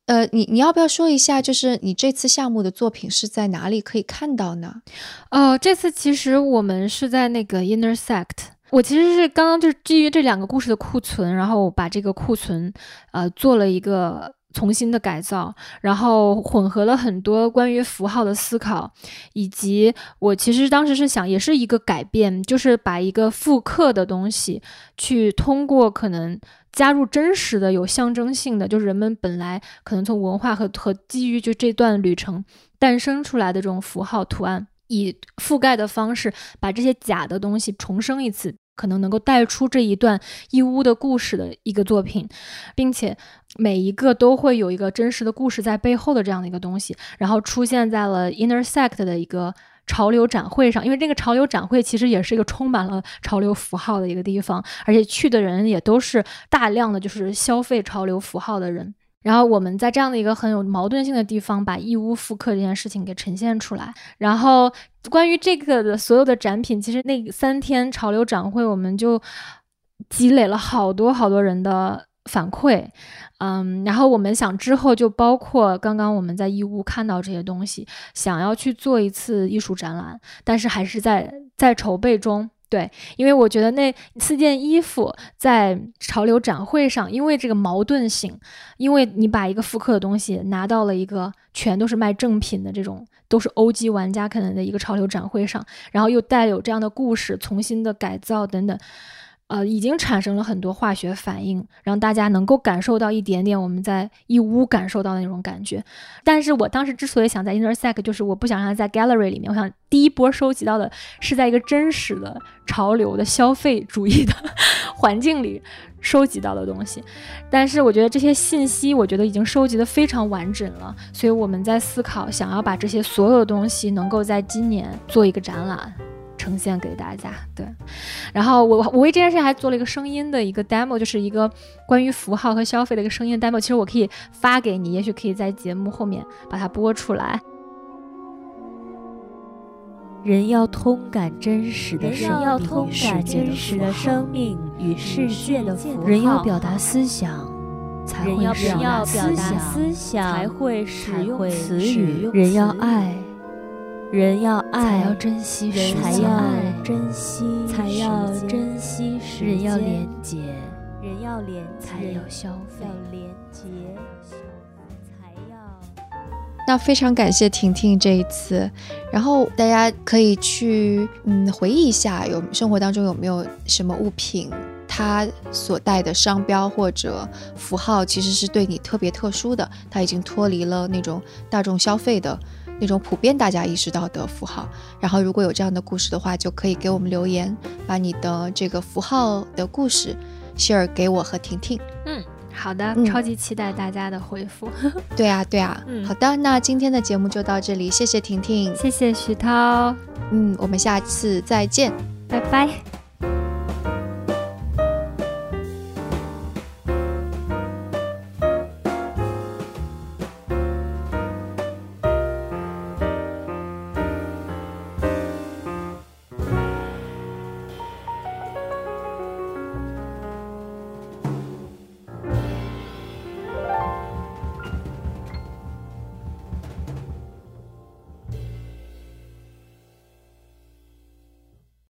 [SPEAKER 1] 呃，你你要不要说一下，就是你这次项目的作品是在哪里可以看到呢？
[SPEAKER 2] 呃，这次其实我们是在那个 Intersect，我其实是刚刚就是基于这两个故事的库存，然后把这个库存呃做了一个。重新的改造，然后混合了很多关于符号的思考，以及我其实当时是想，也是一个改变，就是把一个复刻的东西，去通过可能加入真实的、有象征性的，就是人们本来可能从文化和和基于就这段旅程诞生出来的这种符号图案，以覆盖的方式，把这些假的东西重生一次。可能能够带出这一段义乌的故事的一个作品，并且每一个都会有一个真实的故事在背后的这样的一个东西，然后出现在了 Intersect 的一个。潮流展会上，因为这个潮流展会其实也是一个充满了潮流符号的一个地方，而且去的人也都是大量的就是消费潮流符号的人。然后我们在这样的一个很有矛盾性的地方，把义乌复刻这件事情给呈现出来。然后关于这个的所有的展品，其实那三天潮流展会，我们就积累了好多好多人的反馈。嗯，然后我们想之后就包括刚刚我们在义乌看到这些东西，想要去做一次艺术展览，但是还是在在筹备中。对，因为我觉得那四件衣服在潮流展会上，因为这个矛盾性，因为你把一个复刻的东西拿到了一个全都是卖正品的这种，都是欧基玩家可能的一个潮流展会上，然后又带有这样的故事，重新的改造等等。呃，已经产生了很多化学反应，让大家能够感受到一点点我们在义乌感受到的那种感觉。但是我当时之所以想在 Intersect，就是我不想让它在 Gallery 里面，我想第一波收集到的是在一个真实的潮流的消费主义的 环境里收集到的东西。但是我觉得这些信息，我觉得已经收集的非常完整了，所以我们在思考，想要把这些所有的东西能够在今年做一个展览。呈现给大家，对。然后我我为这件事还做了一个声音的一个 demo，就是一个关于符号和消费的一个声音 demo。其实我可以发给你，也许可以在节目后面把它播出来。
[SPEAKER 3] 人要通感真实的生命与世界的符号，
[SPEAKER 4] 人要表达思想，才会
[SPEAKER 3] 表达思
[SPEAKER 4] 想，
[SPEAKER 3] 才会使用词语，
[SPEAKER 4] 人要爱。
[SPEAKER 3] 人要爱，
[SPEAKER 4] 才要珍惜；
[SPEAKER 3] 才要珍惜，
[SPEAKER 4] 才要珍惜；
[SPEAKER 3] 人要廉
[SPEAKER 4] 洁，
[SPEAKER 3] 人要廉
[SPEAKER 4] 才要消费；
[SPEAKER 3] 要连接，才要。
[SPEAKER 1] 那非常感谢婷婷这一次，然后大家可以去嗯回忆一下，有生活当中有没有什么物品，它所带的商标或者符号其实是对你特别特殊的，它已经脱离了那种大众消费的。那种普遍大家意识到的符号，然后如果有这样的故事的话，就可以给我们留言，把你的这个符号的故事 share 给我和婷婷。
[SPEAKER 2] 嗯，好的，超级期待大家的回复。
[SPEAKER 1] 对啊，对啊，嗯好的，那今天的节目就到这里，谢谢婷婷，
[SPEAKER 2] 谢谢徐涛，
[SPEAKER 1] 嗯，我们下次再见，
[SPEAKER 2] 拜拜。